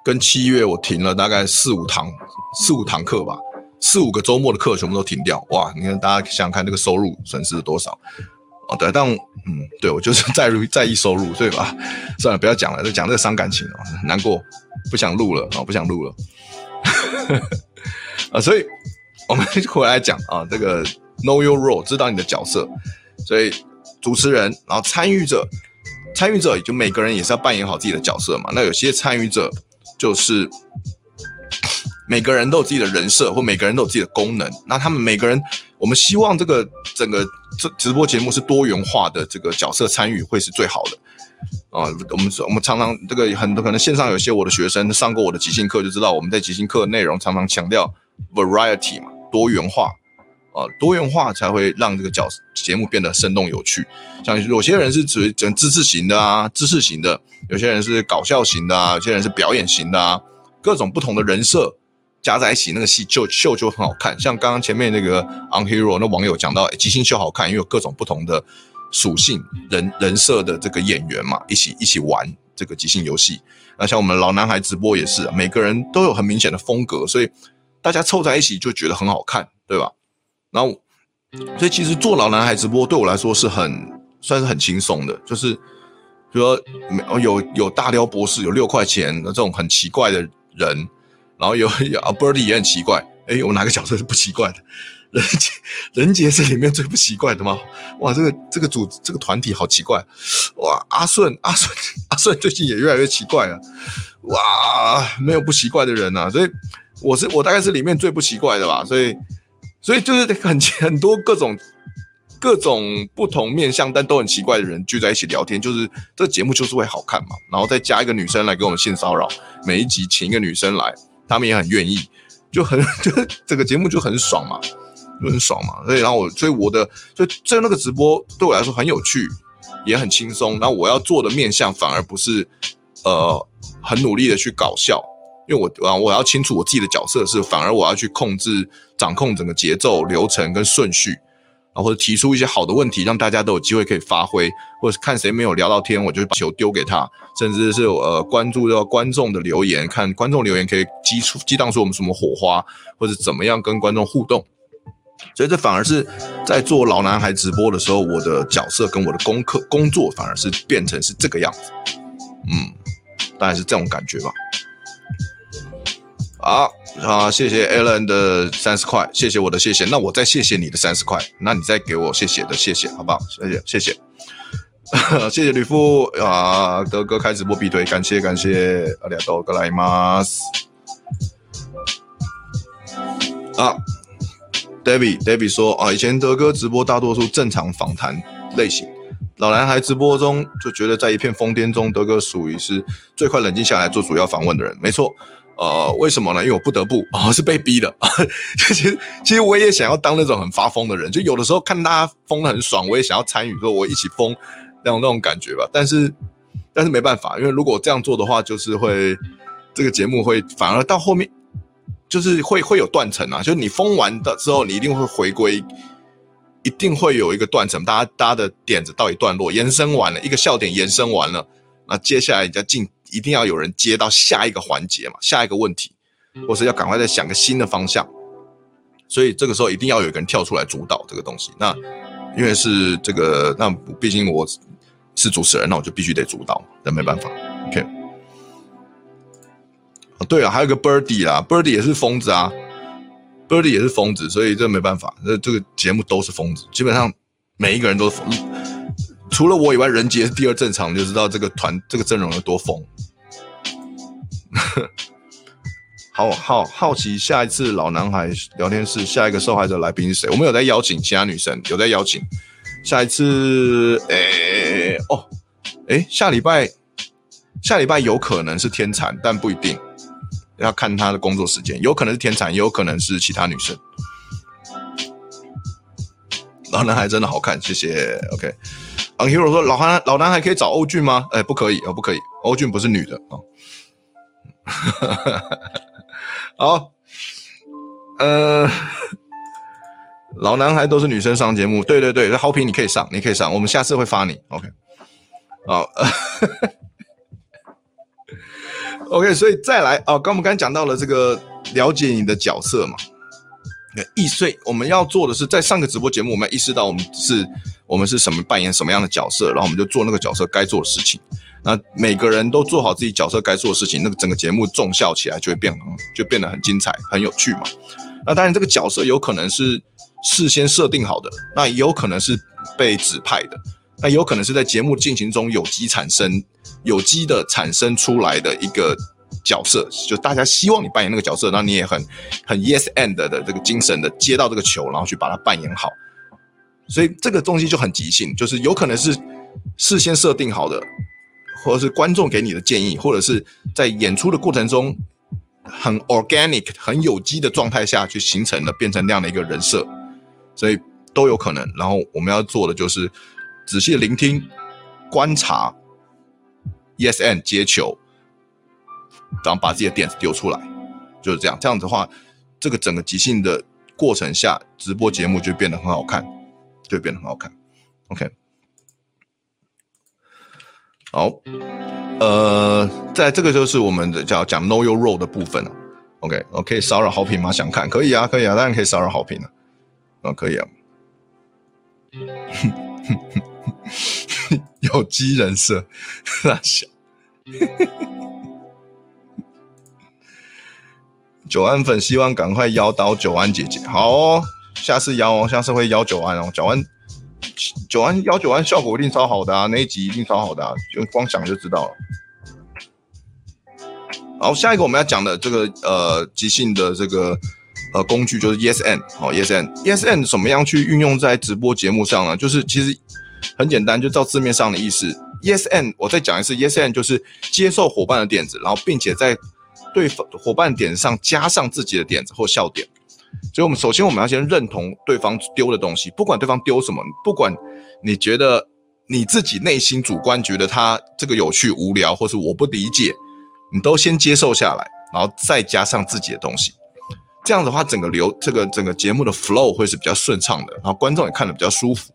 跟七月我停了大概四五堂四五堂课吧，四五个周末的课全部都停掉。哇，你看大家想想看，这个收入损失了多少？哦，对，但嗯，对我就是 *laughs* 在于在意收入，对吧？算了，不要讲了，就讲这个伤感情哦，难过，不想录了啊，不想录了。*laughs* 啊，所以我们回来讲啊，这个 know your role，知道你的角色。所以主持人，然后参与者，参与者就每个人也是要扮演好自己的角色嘛。那有些参与者就是每个人都有自己的人设，或每个人都有自己的功能。那他们每个人，我们希望这个整个这直播节目是多元化的，这个角色参与会是最好的。啊，我们我们常常这个很多可能线上有些我的学生上过我的即兴课，就知道我们在即兴课内容常常强调。Variety 嘛，多元化，啊，多元化才会让这个角节目变得生动有趣。像有些人是属于整知识型的啊，知识型的；有些人是搞笑型的啊，有些人是表演型的啊，各种不同的人设加在一起，那个戏就秀就很好看。像刚刚前面那个 Unhero 那网友讲到，即兴秀好看，因为有各种不同的属性人人设的这个演员嘛，一起一起玩这个即兴游戏。那像我们老男孩直播也是，每个人都有很明显的风格，所以。大家凑在一起就觉得很好看，对吧？然后，所以其实做老男孩直播对我来说是很算是很轻松的，就是比如说有有大雕博士，有六块钱的这种很奇怪的人，然后有有啊 Birdy 也很奇怪，哎，我哪个角色是不奇怪的？人杰人杰是里面最不奇怪的吗？哇，这个这个组这个团体好奇怪，哇，阿顺阿顺阿顺最近也越来越奇怪了，哇，没有不奇怪的人呐、啊，所以。我是我大概是里面最不奇怪的吧，所以所以就是 *laughs* 很很多各种各种不同面相但都很奇怪的人聚在一起聊天，就是这节目就是会好看嘛。然后再加一个女生来给我们性骚扰，每一集请一个女生来，他们也很愿意，就很 *laughs* 就是这个节目就很爽嘛，就很爽嘛。所以然后我所以我的所以这那个直播对我来说很有趣，也很轻松。然后我要做的面向反而不是呃很努力的去搞笑。因为我啊，我要清楚我自己的角色是，反而我要去控制、掌控整个节奏、流程跟顺序，或者提出一些好的问题，让大家都有机会可以发挥，或者看谁没有聊到天，我就把球丢给他，甚至是呃关注到观众的留言，看观众留言可以激出激荡出我们什么火花，或者怎么样跟观众互动。所以这反而是在做老男孩直播的时候，我的角色跟我的功课工作反而是变成是这个样子，嗯，大概是这种感觉吧。好啊，谢谢 Alan 的三十块，谢谢我的谢谢，那我再谢谢你的三十块，那你再给我谢谢的谢谢，好不好？谢谢谢谢，*laughs* 谢谢吕布啊，德哥开直播必推，感谢感谢，阿里阿多格莱马斯啊，David David 说啊，以前德哥直播大多数正常访谈类型，老男孩直播中就觉得在一片疯癫中，德哥属于是最快冷静下来做主要访问的人，没错。呃，为什么呢？因为我不得不，哦，是被逼的。*laughs* 其实，其实我也想要当那种很发疯的人，就有的时候看大家疯的很爽，我也想要参与，说我一起疯那种那种感觉吧。但是，但是没办法，因为如果这样做的话，就是会这个节目会反而到后面就是会会有断层啊。就是你疯完的之后，你一定会回归，一定会有一个断层，大家大家的点子到一段落，延伸完了一个笑点，延伸完了，那接下来你再进。一定要有人接到下一个环节嘛，下一个问题，或是要赶快再想个新的方向，所以这个时候一定要有一个人跳出来主导这个东西。那因为是这个，那毕竟我是主持人，那我就必须得主导，那没办法。OK，啊，对啊，还有个 Birdy 啦，Birdy 也是疯子啊，Birdy 也是疯子，所以这没办法，这这个节目都是疯子，基本上每一个人都是疯子。除了我以外，人杰是第二正常，就知道这个团这个阵容有多疯。*laughs* 好好好奇下一次老男孩聊天室下一个受害者来宾是谁？我们有在邀请其他女生，有在邀请。下一次，诶、欸、哦，诶、下礼拜下礼拜有可能是天蚕，但不一定，要看他的工作时间，有可能是天蚕，也有可能是其他女生。老男孩真的好看，谢谢。OK。啊，Hero 说老韩老男孩可以找欧俊吗？哎，不可以哦，不可以，欧俊不是女的哦。*laughs* 好，呃，老男孩都是女生上节目，对对对，好评你可以上，你可以上，我们下次会发你，OK。好，OK，所以再来哦，刚我们刚讲到了这个了解你的角色嘛。易碎，我们要做的是，在上个直播节目，我们要意识到我们是，我们是什么扮演什么样的角色，然后我们就做那个角色该做的事情。那每个人都做好自己角色该做的事情，那个整个节目重效起来就会变，就变得很精彩、很有趣嘛。那当然，这个角色有可能是事先设定好的，那也有可能是被指派的，那有可能是在节目进行中有机产生、有机的产生出来的一个。角色就大家希望你扮演那个角色，那你也很很 yes and 的这个精神的接到这个球，然后去把它扮演好。所以这个东西就很即兴，就是有可能是事先设定好的，或者是观众给你的建议，或者是在演出的过程中很 organic、很有机的状态下去形成的，变成那样的一个人设，所以都有可能。然后我们要做的就是仔细聆听、观察，ESN 接球。然后把自己的点子丢出来，就是这样。这样子的话，这个整个即兴的过程下，直播节目就变得很好看，就变得很好看。OK，好，呃，在这个就是我们的叫讲 Know Your Role 的部分了。OK，我可以骚扰好评吗？想看？可以啊，可以啊，当然可以骚扰好评了。啊，可以啊。*laughs* 有机人设，那小。*laughs* 九安粉希望赶快邀到九安姐姐，好哦，下次邀哦，下次会邀九安哦，九安，九安邀九安效果一定超好的啊，那一集一定超好的啊，就光想就知道了。然后下一个我们要讲的这个呃即兴的这个呃工具就是 ESN 好 ESN ESN 怎么样去运用在直播节目上呢？就是其实很简单，就照字面上的意思。，Yes N，我再讲一次，Yes N 就是接受伙伴的点子，然后并且在对伙伴点上加上自己的点子或笑点。所以，我们首先我们要先认同对方丢的东西，不管对方丢什么，不管你觉得你自己内心主观觉得他这个有趣、无聊，或是我不理解，你都先接受下来，然后再加上自己的东西。这样的话，整个流这个整个节目的 flow 会是比较顺畅的，然后观众也看得比较舒服。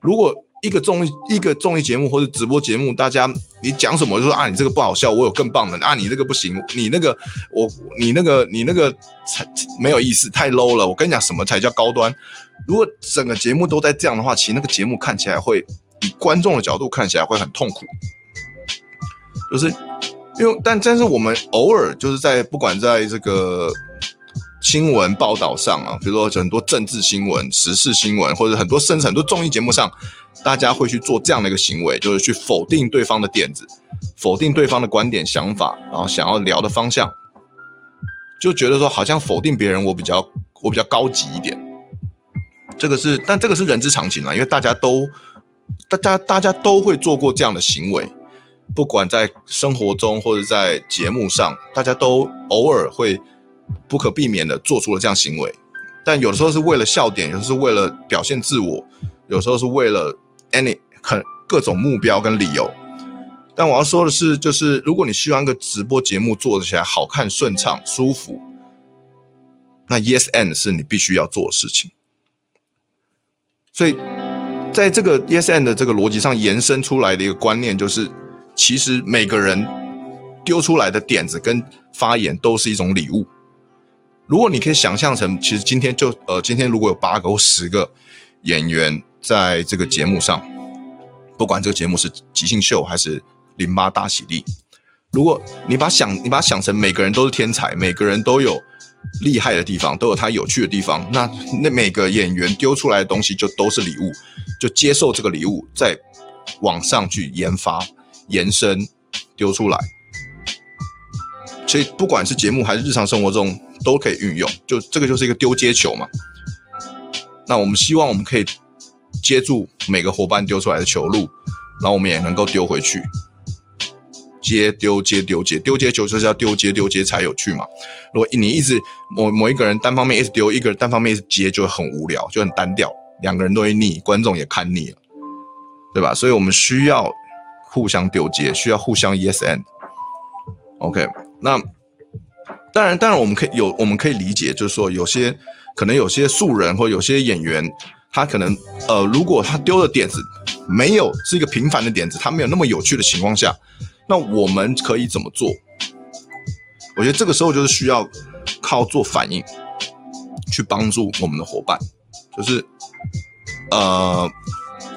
如果一个综艺一个综艺节目或者直播节目，大家你讲什么就说啊，你这个不好笑，我有更棒的啊，你这个不行，你那个我你那个你那个才没有意思，太 low 了。我跟你讲，什么才叫高端？如果整个节目都在这样的话，其实那个节目看起来会以观众的角度看起来会很痛苦。就是因为但但是我们偶尔就是在不管在这个新闻报道上啊，比如说很多政治新闻、时事新闻，或者很多甚至很多综艺节目上。大家会去做这样的一个行为，就是去否定对方的点子，否定对方的观点、想法，然后想要聊的方向，就觉得说好像否定别人，我比较我比较高级一点。这个是，但这个是人之常情啊，因为大家都大家大家都会做过这样的行为，不管在生活中或者在节目上，大家都偶尔会不可避免的做出了这样行为，但有的时候是为了笑点，有的时候是为了表现自我，有时候是为了。any 很各种目标跟理由，但我要说的是，就是如果你希望一个直播节目做起来好看、顺畅、舒服，那 Yes and 是你必须要做的事情。所以，在这个 Yes and 的这个逻辑上延伸出来的一个观念，就是其实每个人丢出来的点子跟发言都是一种礼物。如果你可以想象成，其实今天就呃，今天如果有八个或十个演员。在这个节目上，不管这个节目是即兴秀还是零八大喜利，如果你把想你把它想成每个人都是天才，每个人都有厉害的地方，都有他有趣的地方，那那每个演员丢出来的东西就都是礼物，就接受这个礼物，再往上去研发、延伸、丢出来。所以不管是节目还是日常生活中都可以运用，就这个就是一个丢接球嘛。那我们希望我们可以。接住每个伙伴丢出来的球路，然后我们也能够丢回去。接丢接丢接丢接球就是要丢接丢接才有趣嘛。如果你一直某某一个人单方面一直丢，一个人单方面一直接，就很无聊，就很单调，两个人都会腻，观众也看腻了，对吧？所以我们需要互相丢接，需要互相 yes and。OK，那当然当然我们可以有我们可以理解，就是说有些可能有些素人或有些演员。他可能，呃，如果他丢的点子没有是一个平凡的点子，他没有那么有趣的情况下，那我们可以怎么做？我觉得这个时候就是需要靠做反应去帮助我们的伙伴，就是呃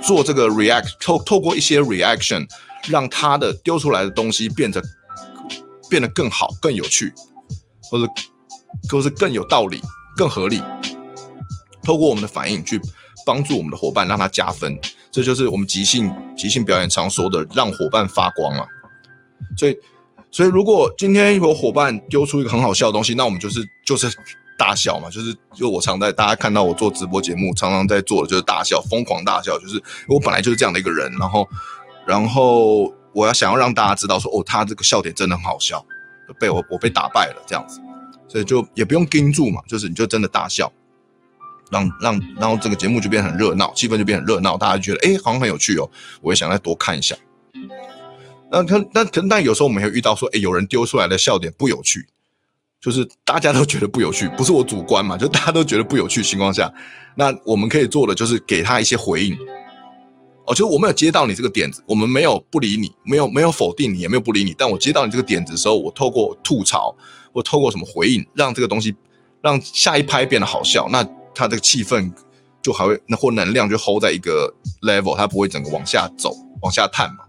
做这个 react 透透过一些 reaction，让他的丢出来的东西变得变得更好、更有趣，或者或是更有道理、更合理，透过我们的反应去。帮助我们的伙伴，让他加分，这就是我们即兴即兴表演常说的让伙伴发光啊。所以，所以如果今天有伙伴丢出一个很好笑的东西，那我们就是就是大笑嘛，就是就我常在大家看到我做直播节目，常常在做的就是大笑，疯狂大笑，就是我本来就是这样的一个人，然后然后我要想要让大家知道说，哦，他这个笑点真的很好笑，被我我被打败了这样子，所以就也不用盯住嘛，就是你就真的大笑。让让然后这个节目就变很热闹，气氛就变很热闹，大家就觉得哎，好像很有趣哦，我也想再多看一下。那可那可但有时候我们会遇到说，哎，有人丢出来的笑点不有趣，就是大家都觉得不有趣，不是我主观嘛，就大家都觉得不有趣情况下，那我们可以做的就是给他一些回应。哦，就是我没有接到你这个点子，我们没有不理你，没有没有否定你，也没有不理你，但我接到你这个点子的时候，我透过吐槽或透过什么回应，让这个东西让下一拍变得好笑。那他这个气氛就还会，那或能量就 hold 在一个 level，它不会整个往下走，往下探嘛。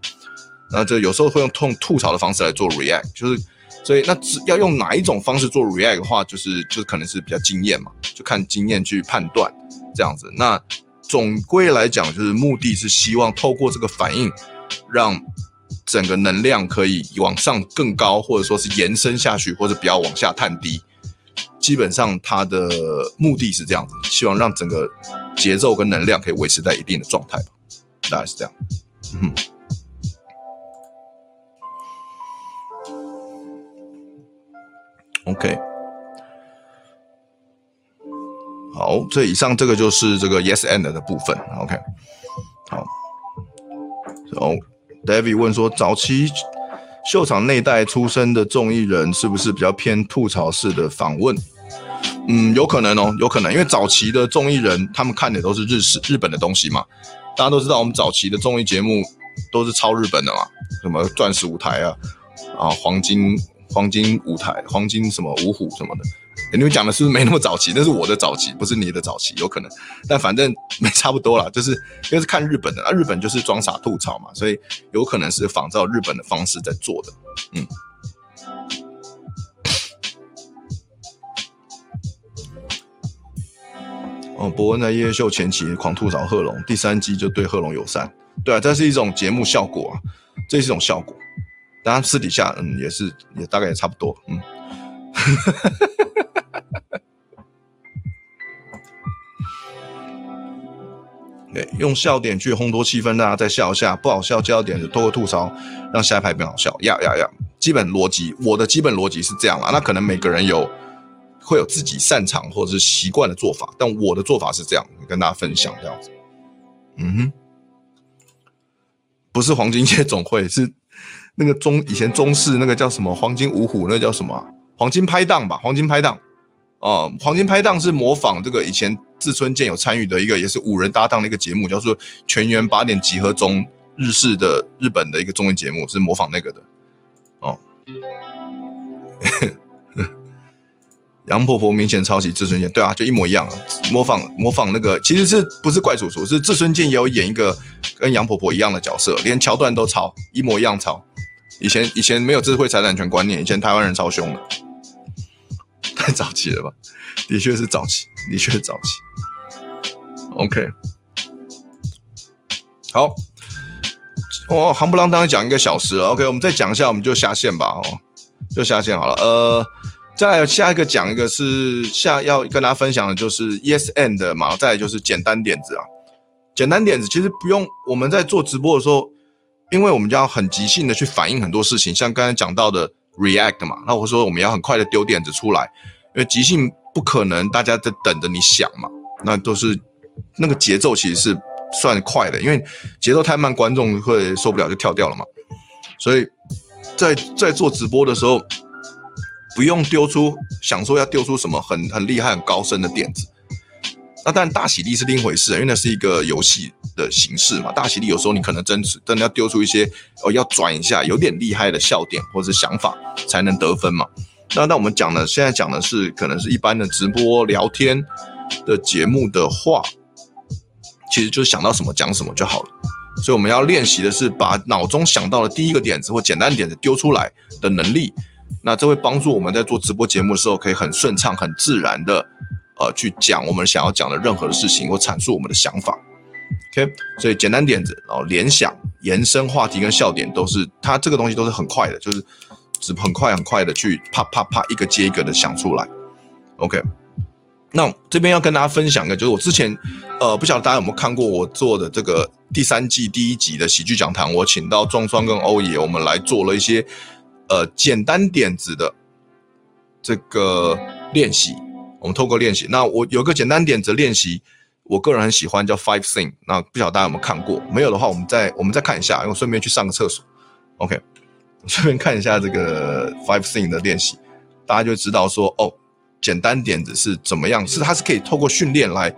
然后就有时候会用痛吐槽的方式来做 react，就是所以那只要用哪一种方式做 react 的话，就是就可能是比较经验嘛，就看经验去判断这样子。那总归来讲，就是目的是希望透过这个反应，让整个能量可以往上更高，或者说是延伸下去，或者不要往下探低。基本上它的目的是这样子，希望让整个节奏跟能量可以维持在一定的状态吧，大概是这样。嗯。OK。好，这以上这个就是这个 Yes and 的部分。OK。好。然后 David 问说，早期。秀场内带出身的综艺人是不是比较偏吐槽式的访问？嗯，有可能哦，有可能，因为早期的综艺人他们看的都是日式、日本的东西嘛。大家都知道，我们早期的综艺节目都是抄日本的嘛，什么钻石舞台啊，啊，黄金黄金舞台、黄金什么五虎什么的。你们讲的是不是没那么早期？那是我的早期，不是你的早期，有可能。但反正没差不多啦，就是因为是看日本的啊，日本就是装傻吐槽嘛，所以有可能是仿照日本的方式在做的。嗯。哦，博恩在夜夜秀前期狂吐槽贺龙，第三季就对贺龙友善。对啊，这是一种节目效果啊，这是一种效果。当然私底下，嗯，也是也大概也差不多，嗯。用笑点去烘托气氛，大家再笑一下，不好笑接到点子，多个吐槽，让下一排变好笑。呀呀呀！基本逻辑，我的基本逻辑是这样啦。那可能每个人有会有自己擅长或者是习惯的做法，但我的做法是这样，跟大家分享这样子。嗯哼，不是黄金夜总会，是那个中以前中式那个叫什么黄金五虎，那个叫什么？黄金拍档吧，黄金拍档，哦、黄金拍档是模仿这个以前志村健有参与的一个，也是五人搭档的一个节目，叫做《全员八点集合中》，日式的日本的一个综艺节目，是模仿那个的。哦，*laughs* 杨婆婆明显抄袭志村健，对啊，就一模一样，模仿模仿那个，其实是不是怪叔叔？是志村健也有演一个跟杨婆婆一样的角色，连桥段都抄，一模一样抄。以前以前没有智慧财产权观念，以前台湾人超凶的。太早期了吧？的确是早期，的确是早期。OK，好，哦，夯不啷当讲一个小时了。OK，我们再讲一下，我们就下线吧。哦，就下线好了。呃，再来下一个讲一个是下要跟大家分享的就是 Yes and 嘛，再来就是简单点子啊。简单点子其实不用，我们在做直播的时候，因为我们就要很即兴的去反映很多事情，像刚才讲到的。React 嘛，那我说我们要很快的丢点子出来，因为即兴不可能大家在等着你想嘛，那都是那个节奏其实是算快的，因为节奏太慢，观众会受不了就跳掉了嘛。所以在在做直播的时候，不用丢出想说要丢出什么很很厉害很高深的点子。那当然大喜力是另一回事，因为那是一个游戏的形式嘛。大喜力有时候你可能真真的要丢出一些哦，要转一下有点厉害的笑点或者是想法才能得分嘛。那那我们讲的现在讲的是可能是一般的直播聊天的节目的话，其实就想到什么讲什么就好了。所以我们要练习的是把脑中想到的第一个点子或简单点子丢出来的能力。那这会帮助我们在做直播节目的时候可以很顺畅、很自然的。呃，去讲我们想要讲的任何的事情，或阐述我们的想法，OK？所以简单点子，然后联想、延伸话题跟笑点，都是它这个东西都是很快的，就是只很快很快的去啪啪啪一个接一个的想出来，OK？那这边要跟大家分享一个，就是我之前呃，不晓得大家有没有看过我做的这个第三季第一集的喜剧讲堂，我请到庄双跟欧爷，我们来做了一些呃简单点子的这个练习。我们透过练习，那我有个简单点子练习，我个人很喜欢叫 Five Thing。那不晓得大家有没有看过？没有的话，我们再我们再看一下，因为顺便去上个厕所。OK，顺便看一下这个 Five Thing 的练习，大家就知道说哦，简单点子是怎么样，是它是可以透过训练来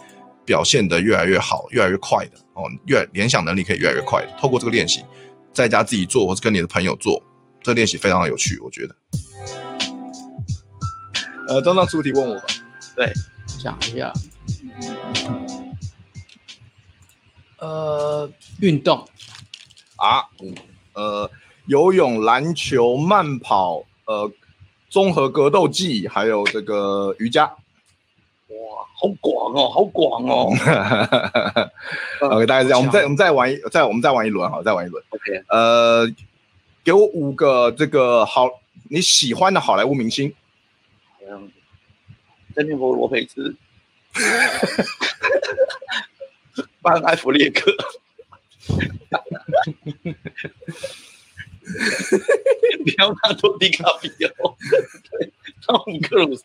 表现的越来越好、越来越快的哦，越联想能力可以越来越快的。透过这个练习，在家自己做，或是跟你的朋友做，这个练习非常的有趣，我觉得。呃，刚刚出题问我吧。对，讲一下，呃，运动啊，呃，游泳、篮球、慢跑，呃，综合格斗技，还有这个瑜伽。哇，好广哦，好广哦。*laughs* OK，大概是这样。我们再我们再玩一再我们再玩一轮，好，再玩一轮。OK，呃，给我五个这个好你喜欢的好莱坞明星。嗯，珍妮佛罗培兹，*laughs* 班艾弗列克。比奥纳多·迪卡比奥，对，汤姆·克鲁斯，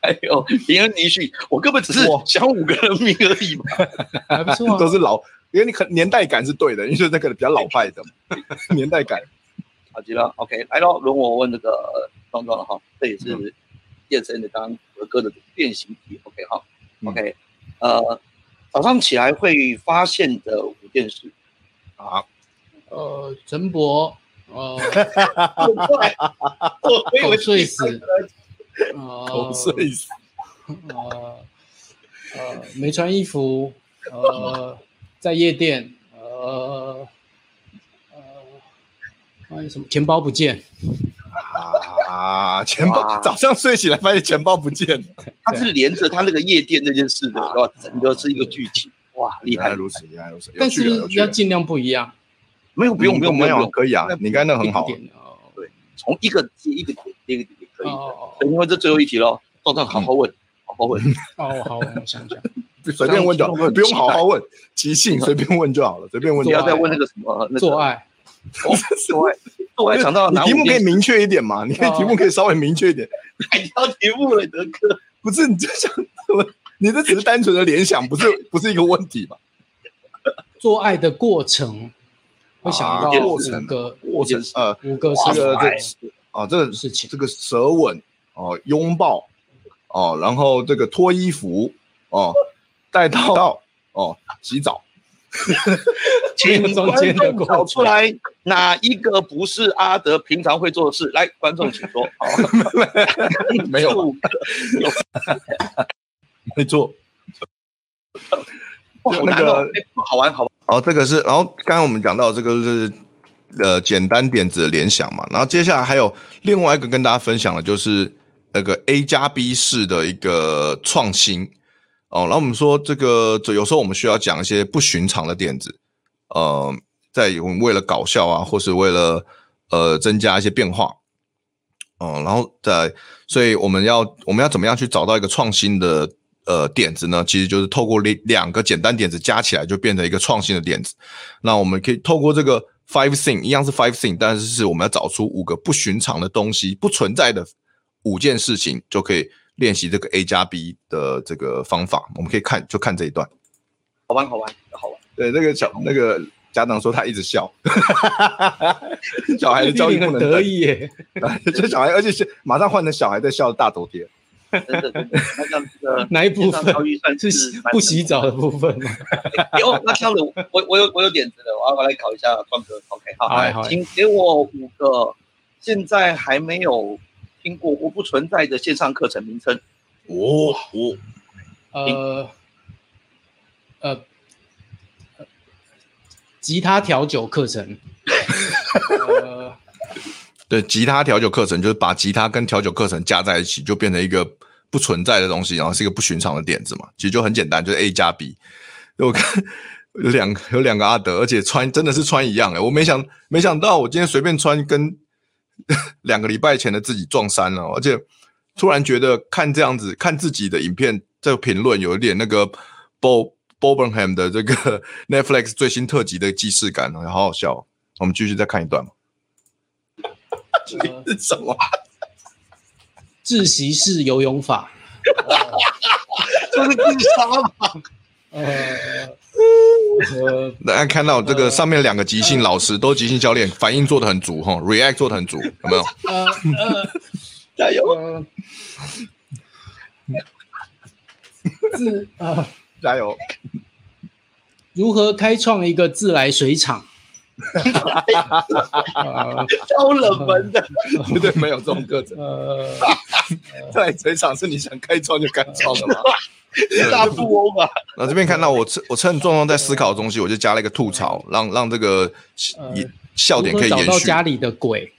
还有连恩·尼逊，我根本只是想五个人名而已嘛，*laughs* 还不错、啊，都是老，因为你可年代感是对的，因为那个比较老派的年代感。*laughs* 好极了，OK，来喽，轮我问这个壮壮了哈，这也是健身的刚刚和哥的变形题，OK 哈，OK，呃，早上起来会发现的五件事啊，呃，陈博。哦，我口睡死，口睡死，哦，呃，没穿衣服，呃，在夜店，呃，呃，发现什么？钱包不见啊！钱包早上睡起来发现钱包不见了，他是连着他那个夜店这件事的，哇，整个是一个剧情，哇，厉害如此，厉害如此，但是要尽量不一样。没有，不用，不用，没有，可以啊。你刚才那很好。对，从一个接一个点，接一个点也可以。因为这最后一题喽，壮壮好好问，好好问。哦，好，我想想，*laughs* 随便问就好，不用好好问，即兴随便问就好了，随便问。不要再问那个什么做爱，做爱，做爱，*laughs* 想到题目可以明确一点嘛？你可以题目可以稍微明确一点。太挑题目了，德哥。不是，你就想，*laughs* 你这只是单纯的联想，不是，不是一个问题吧？做爱的过程。会想到五个，过程呃，五个这个这啊，这个事情，这个舌吻哦，拥抱哦，然后这个脱衣服哦，带到哦，洗澡，*laughs* 请观众找出来哪一个不是阿德平常会做的事？来，观众请说。*laughs* 没有，有，*laughs* 没做。那个好玩，好玩。哦，这个是，然后刚刚我们讲到这个是呃简单点子的联想嘛，然后接下来还有另外一个跟大家分享的，就是那个 A 加 B 式的一个创新哦。然后我们说这个，这有时候我们需要讲一些不寻常的点子，呃，在我们为了搞笑啊，或是为了呃增加一些变化，哦，然后在，所以我们要我们要怎么样去找到一个创新的？呃，点子呢，其实就是透过两两个简单点子加起来，就变成一个创新的点子。那我们可以透过这个 five thing，一样是 five thing，但是是我们要找出五个不寻常的东西，不存在的五件事情，就可以练习这个 A 加 B 的这个方法。我们可以看，就看这一段。好玩，好玩，好玩。对，那个小那个家长说他一直笑，*laughs* 小孩的教育不能得意耶。*laughs* 这小孩，而且是马上换成小孩在笑的大头贴。真的，真的，那这样子 *laughs* 哪一部分是不洗澡的部分吗？*laughs* 有，那这样子，我我有我有点子的，我要我来考一下壮哥。OK，好，好，请给我五个现在还没有听过或不存在的线上课程名称。哦，哦，呃，呃，吉他调酒课程。*laughs* 呃对，吉他调酒课程就是把吉他跟调酒课程加在一起，就变成一个不存在的东西，然后是一个不寻常的点子嘛。其实就很简单，就是 A 加 B。我看有两有两个阿德，而且穿真的是穿一样诶，我没想没想到，我今天随便穿跟 *laughs* 两个礼拜前的自己撞衫了，而且突然觉得看这样子看自己的影片，这个评论有一点那个 Bob Bob Burnham 的这个 *laughs* Netflix 最新特辑的既视感，好好笑。我们继续再看一段嘛。是什么？窒息式游泳法，*laughs* 这是自杀吗？呃，大家看到这个上面两个即兴老师都即兴教练，反应做的很足哈，react 做的很足，有没有？呃，加油！自啊，加油！如何开创一个自来水厂？*laughs* 超冷门的，绝 *laughs* 对没有这种课程。呃，*laughs* 在职场是你想开创就开创的吗？大富翁吧。那这边看到我趁我趁壮壮在思考的东西，我就加了一个吐槽，让让这个笑点可以延续。找到家里的鬼。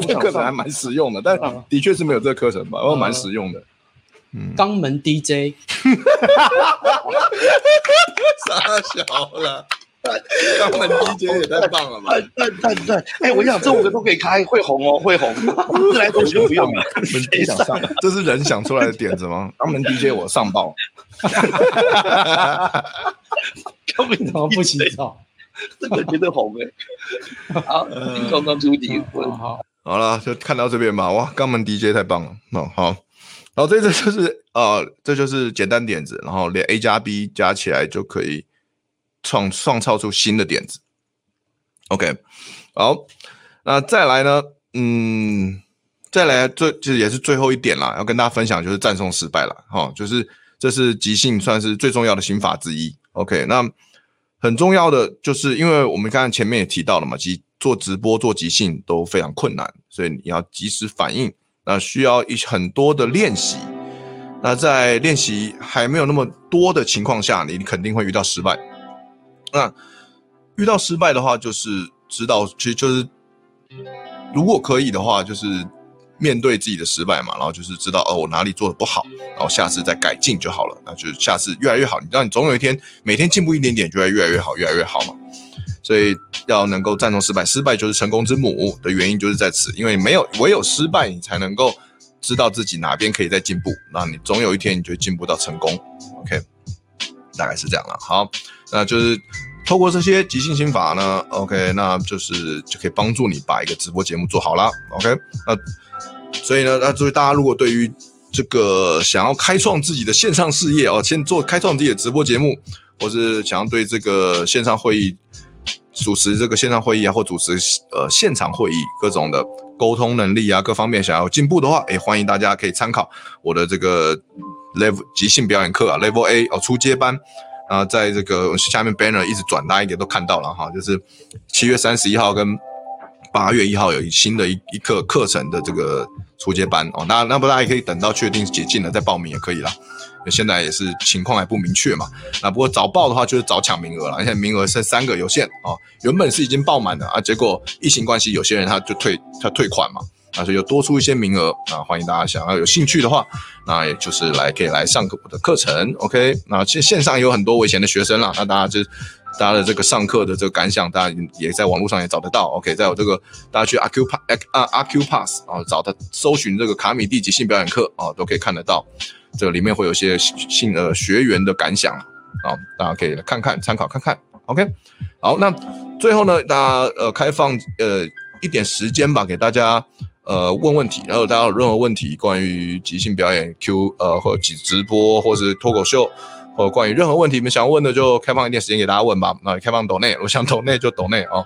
这课程还蛮实用的，但的确是没有这个课程吧？哦，蛮实用的。嗯，肛门 DJ。傻小了。肛门 DJ 也太棒了吧！对对对，哎，我想这五个都可以开，会红哦，会红。自来熟就不用了，谁想上？这是人想出来的点子吗？肛门 DJ 我上报。肛门怎么不洗澡？这个绝对红哎！好，刚刚出题，好，好了，就看到这边吧。哇，肛门 DJ 太棒了，那好。然后这个就是呃，这就是简单点子，然后连 A 加 B 加起来就可以创创造出新的点子。OK，好，那再来呢？嗯，再来最其实也是最后一点啦，要跟大家分享就是赞颂失败了哈，就是这是即兴算是最重要的心法之一。OK，那很重要的就是因为我们刚才前面也提到了嘛，即做直播做即兴都非常困难，所以你要及时反应。那需要一很多的练习，那在练习还没有那么多的情况下，你肯定会遇到失败。那遇到失败的话，就是知道，其实就是如果可以的话，就是面对自己的失败嘛，然后就是知道哦，我哪里做的不好，然后下次再改进就好了。那就下次越来越好，你知道，你总有一天每天进步一点点，就会越来越好，越来越好嘛。所以要能够战胜失败，失败就是成功之母的原因就是在此，因为没有唯有失败，你才能够知道自己哪边可以再进步，那你总有一天你就进步到成功。OK，大概是这样了。好，那就是透过这些即兴心法呢，OK，那就是就可以帮助你把一个直播节目做好了。OK，那所以呢，那所以大家如果对于这个想要开创自己的线上事业哦，先做开创自己的直播节目，或是想要对这个线上会议。主持这个线上会议啊，或主持呃现场会议，各种的沟通能力啊，各方面想要进步的话，也，欢迎大家可以参考我的这个 level 即兴表演课啊，level A 哦，初阶班啊，在这个下面 banner 一直转，大家应该都看到了哈，就是七月三十一号跟八月一号有一新的一一课课程的这个初阶班哦，那那不大家也可以等到确定解禁了再报名也可以啦。现在也是情况还不明确嘛，那不过早报的话就是早抢名额了，现在名额剩三个有限啊，原本是已经报满的啊，结果疫情关系，有些人他就退他退款嘛，啊，所以又多出一些名额啊，欢迎大家想要有兴趣的话，那也就是来可以来上课我的课程，OK，那其实线上有很多我以前的学生了，那大家就大家的这个上课的这个感想，大家也在网络上也找得到，OK，在我这个大家去阿 Q Pass 啊阿 Q Pass 啊找他搜寻这个卡米蒂即兴表演课啊，都可以看得到。这里面会有一些新呃学员的感想啊，大家可以来看看参考看看。OK，好，那最后呢，大家呃开放呃一点时间吧，给大家呃问问题，然后大家有任何问题关于即兴表演 Q 呃或者直播或是脱口秀，或者关于任何问题你们想问的，就开放一点时间给大家问吧。那开放抖内，我想抖内就抖内哦。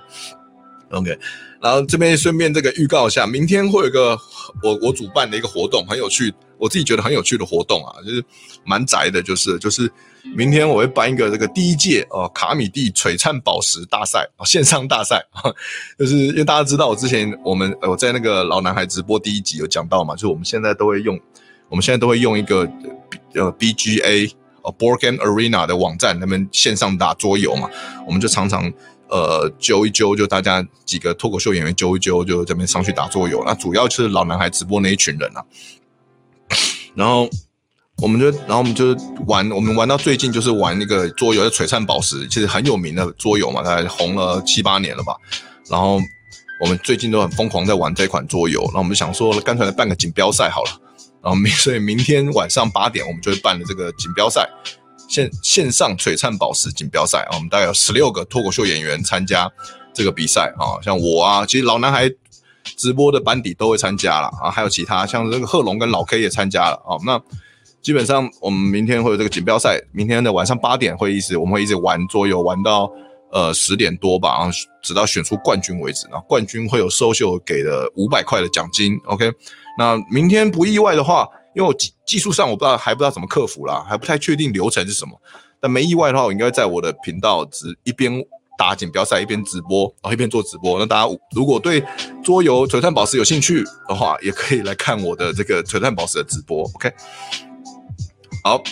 OK，然后这边顺便这个预告一下，明天会有个我我主办的一个活动，很有趣。我自己觉得很有趣的活动啊，就是蛮宅的，就是就是明天我会办一个这个第一届哦卡米蒂璀璨宝石大赛啊线上大赛，*laughs* 就是因为大家知道我之前我们我在那个老男孩直播第一集有讲到嘛，就是我们现在都会用我们现在都会用一个呃 BGA 呃 Board Game Arena 的网站，他们线上打桌游嘛，我们就常常呃揪一揪，就大家几个脱口秀演员揪一揪，就这边上去打桌游，那主要就是老男孩直播那一群人啊。然后我们就，然后我们就玩，我们玩到最近就是玩那个桌游，叫璀璨宝石，其实很有名的桌游嘛，大概红了七八年了吧。然后我们最近都很疯狂在玩这款桌游，然后我们就想说，干脆来办个锦标赛好了。然后明，*laughs* 所以明天晚上八点，我们就会办了这个锦标赛，线线上璀璨宝石锦标赛啊，我们大概有十六个脱口秀演员参加这个比赛啊，像我啊，其实老男孩。直播的班底都会参加了啊，还有其他像这个贺龙跟老 K 也参加了啊。那基本上我们明天会有这个锦标赛，明天的晚上八点会一直我们会一直玩桌游，玩到呃十点多吧，然后直到选出冠军为止。然后冠军会有 social 给的五百块的奖金。OK，那明天不意外的话，因为我技技术上我不知道还不知道怎么克服啦，还不太确定流程是什么。但没意外的话，我应该在我的频道只一边。打锦标赛一边直播，然后一边做直播。那大家如果对桌游璀璨宝石有兴趣的话，也可以来看我的这个璀璨宝石的直播。OK，好，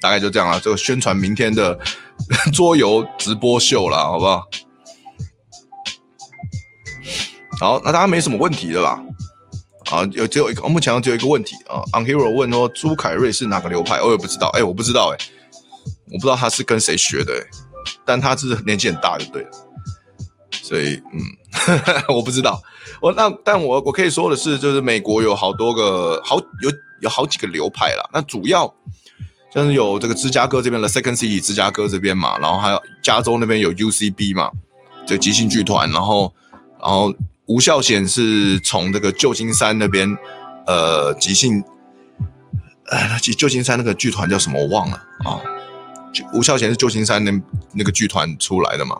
大概就这样了。这个宣传明天的 *laughs* 桌游直播秀了，好不好？好，那大家没什么问题的吧？啊，有只有一个，目前只有一个问题啊。Unhero 问说朱凯瑞是哪个流派？我也不知道，哎，我不知道，哎，我不知道他是跟谁学的，哎。但他是年纪很大就对了。所以，嗯，*laughs* 我不知道。我那但我我可以说的是，就是美国有好多个好有有好几个流派啦。那主要像是有这个芝加哥这边的 Second City 芝加哥这边嘛，然后还有加州那边有 UCB 嘛，就即兴剧团，然后然后吴孝贤是从这个旧金山那边呃即兴，呃旧旧金山那个剧团叫什么我忘了啊。吴孝贤是旧金山那那个剧团出来的嘛？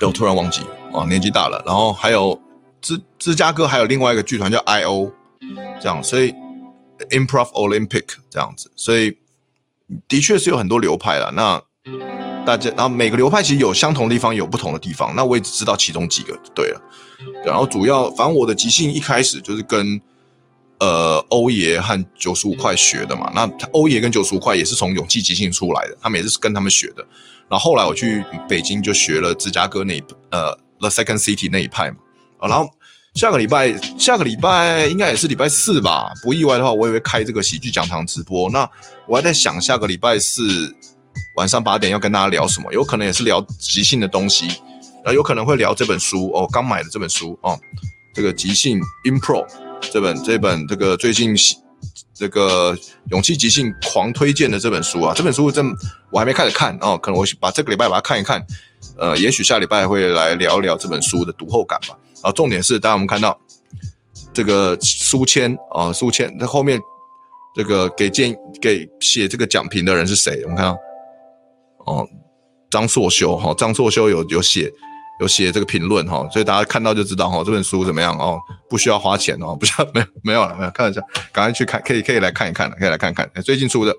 对，我突然忘记啊，年纪大了。然后还有芝芝加哥还有另外一个剧团叫 I.O. 这样，所以 Improv Olympic 这样子，所以的确是有很多流派了。那大家，然后每个流派其实有相同的地方，有不同的地方。那我也只知道其中几个就对了。对，然后主要，反正我的即兴一开始就是跟。呃，欧爷和九十五块学的嘛，那欧爷跟九十五块也是从勇气即兴出来的，他们也是跟他们学的。然后后来我去北京就学了芝加哥那一呃 The Second City 那一派嘛。然后下个礼拜，下个礼拜应该也是礼拜四吧，不意外的话，我也会开这个喜剧讲堂直播。那我还在想下个礼拜四晚上八点要跟大家聊什么，有可能也是聊即兴的东西，啊，有可能会聊这本书哦，刚买的这本书哦，这个即兴 Impro。这本这本这个最近这个勇气即兴狂推荐的这本书啊，这本书真我还没开始看哦，可能我把这个礼拜把它看一看，呃，也许下礼拜会来聊一聊这本书的读后感吧。啊，重点是，大家我们看到这个书签啊，书签那后面这个给建给写这个讲评的人是谁？我们看到哦，张硕修哈，张硕修有有写。有写这个评论哈，所以大家看到就知道哈，这本书怎么样哦？不需要花钱哦，不需要 *laughs* 没有没有了没有，看一下，赶快去看，可以可以来看一看，可以来看看最近出的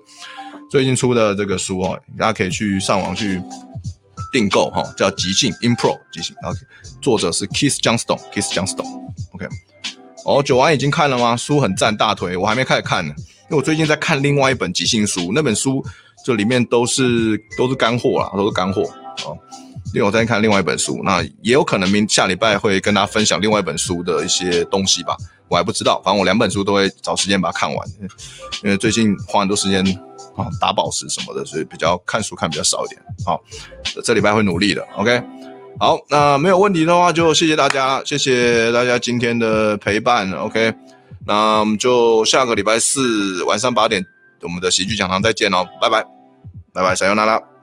最近出的这个书哦，大家可以去上网去订购哈，叫即兴 Impro 即兴，OK，作者是 Keith Johnstone，Keith Johnstone，OK，哦，九安已经看了吗？书很赞，大腿，我还没开始看呢，因为我最近在看另外一本即兴书，那本书这里面都是都是干货啦，都是干货哦。因为我在看另外一本书，那也有可能明下礼拜会跟大家分享另外一本书的一些东西吧，我还不知道。反正我两本书都会找时间把它看完，因为最近花很多时间啊打宝石什么的，所以比较看书看比较少一点。好，这礼拜会努力的。OK，好，那没有问题的话就谢谢大家，谢谢大家今天的陪伴。OK，那我们就下个礼拜四晚上八点我们的喜剧讲堂再见哦，拜拜，拜拜，撒由那拉。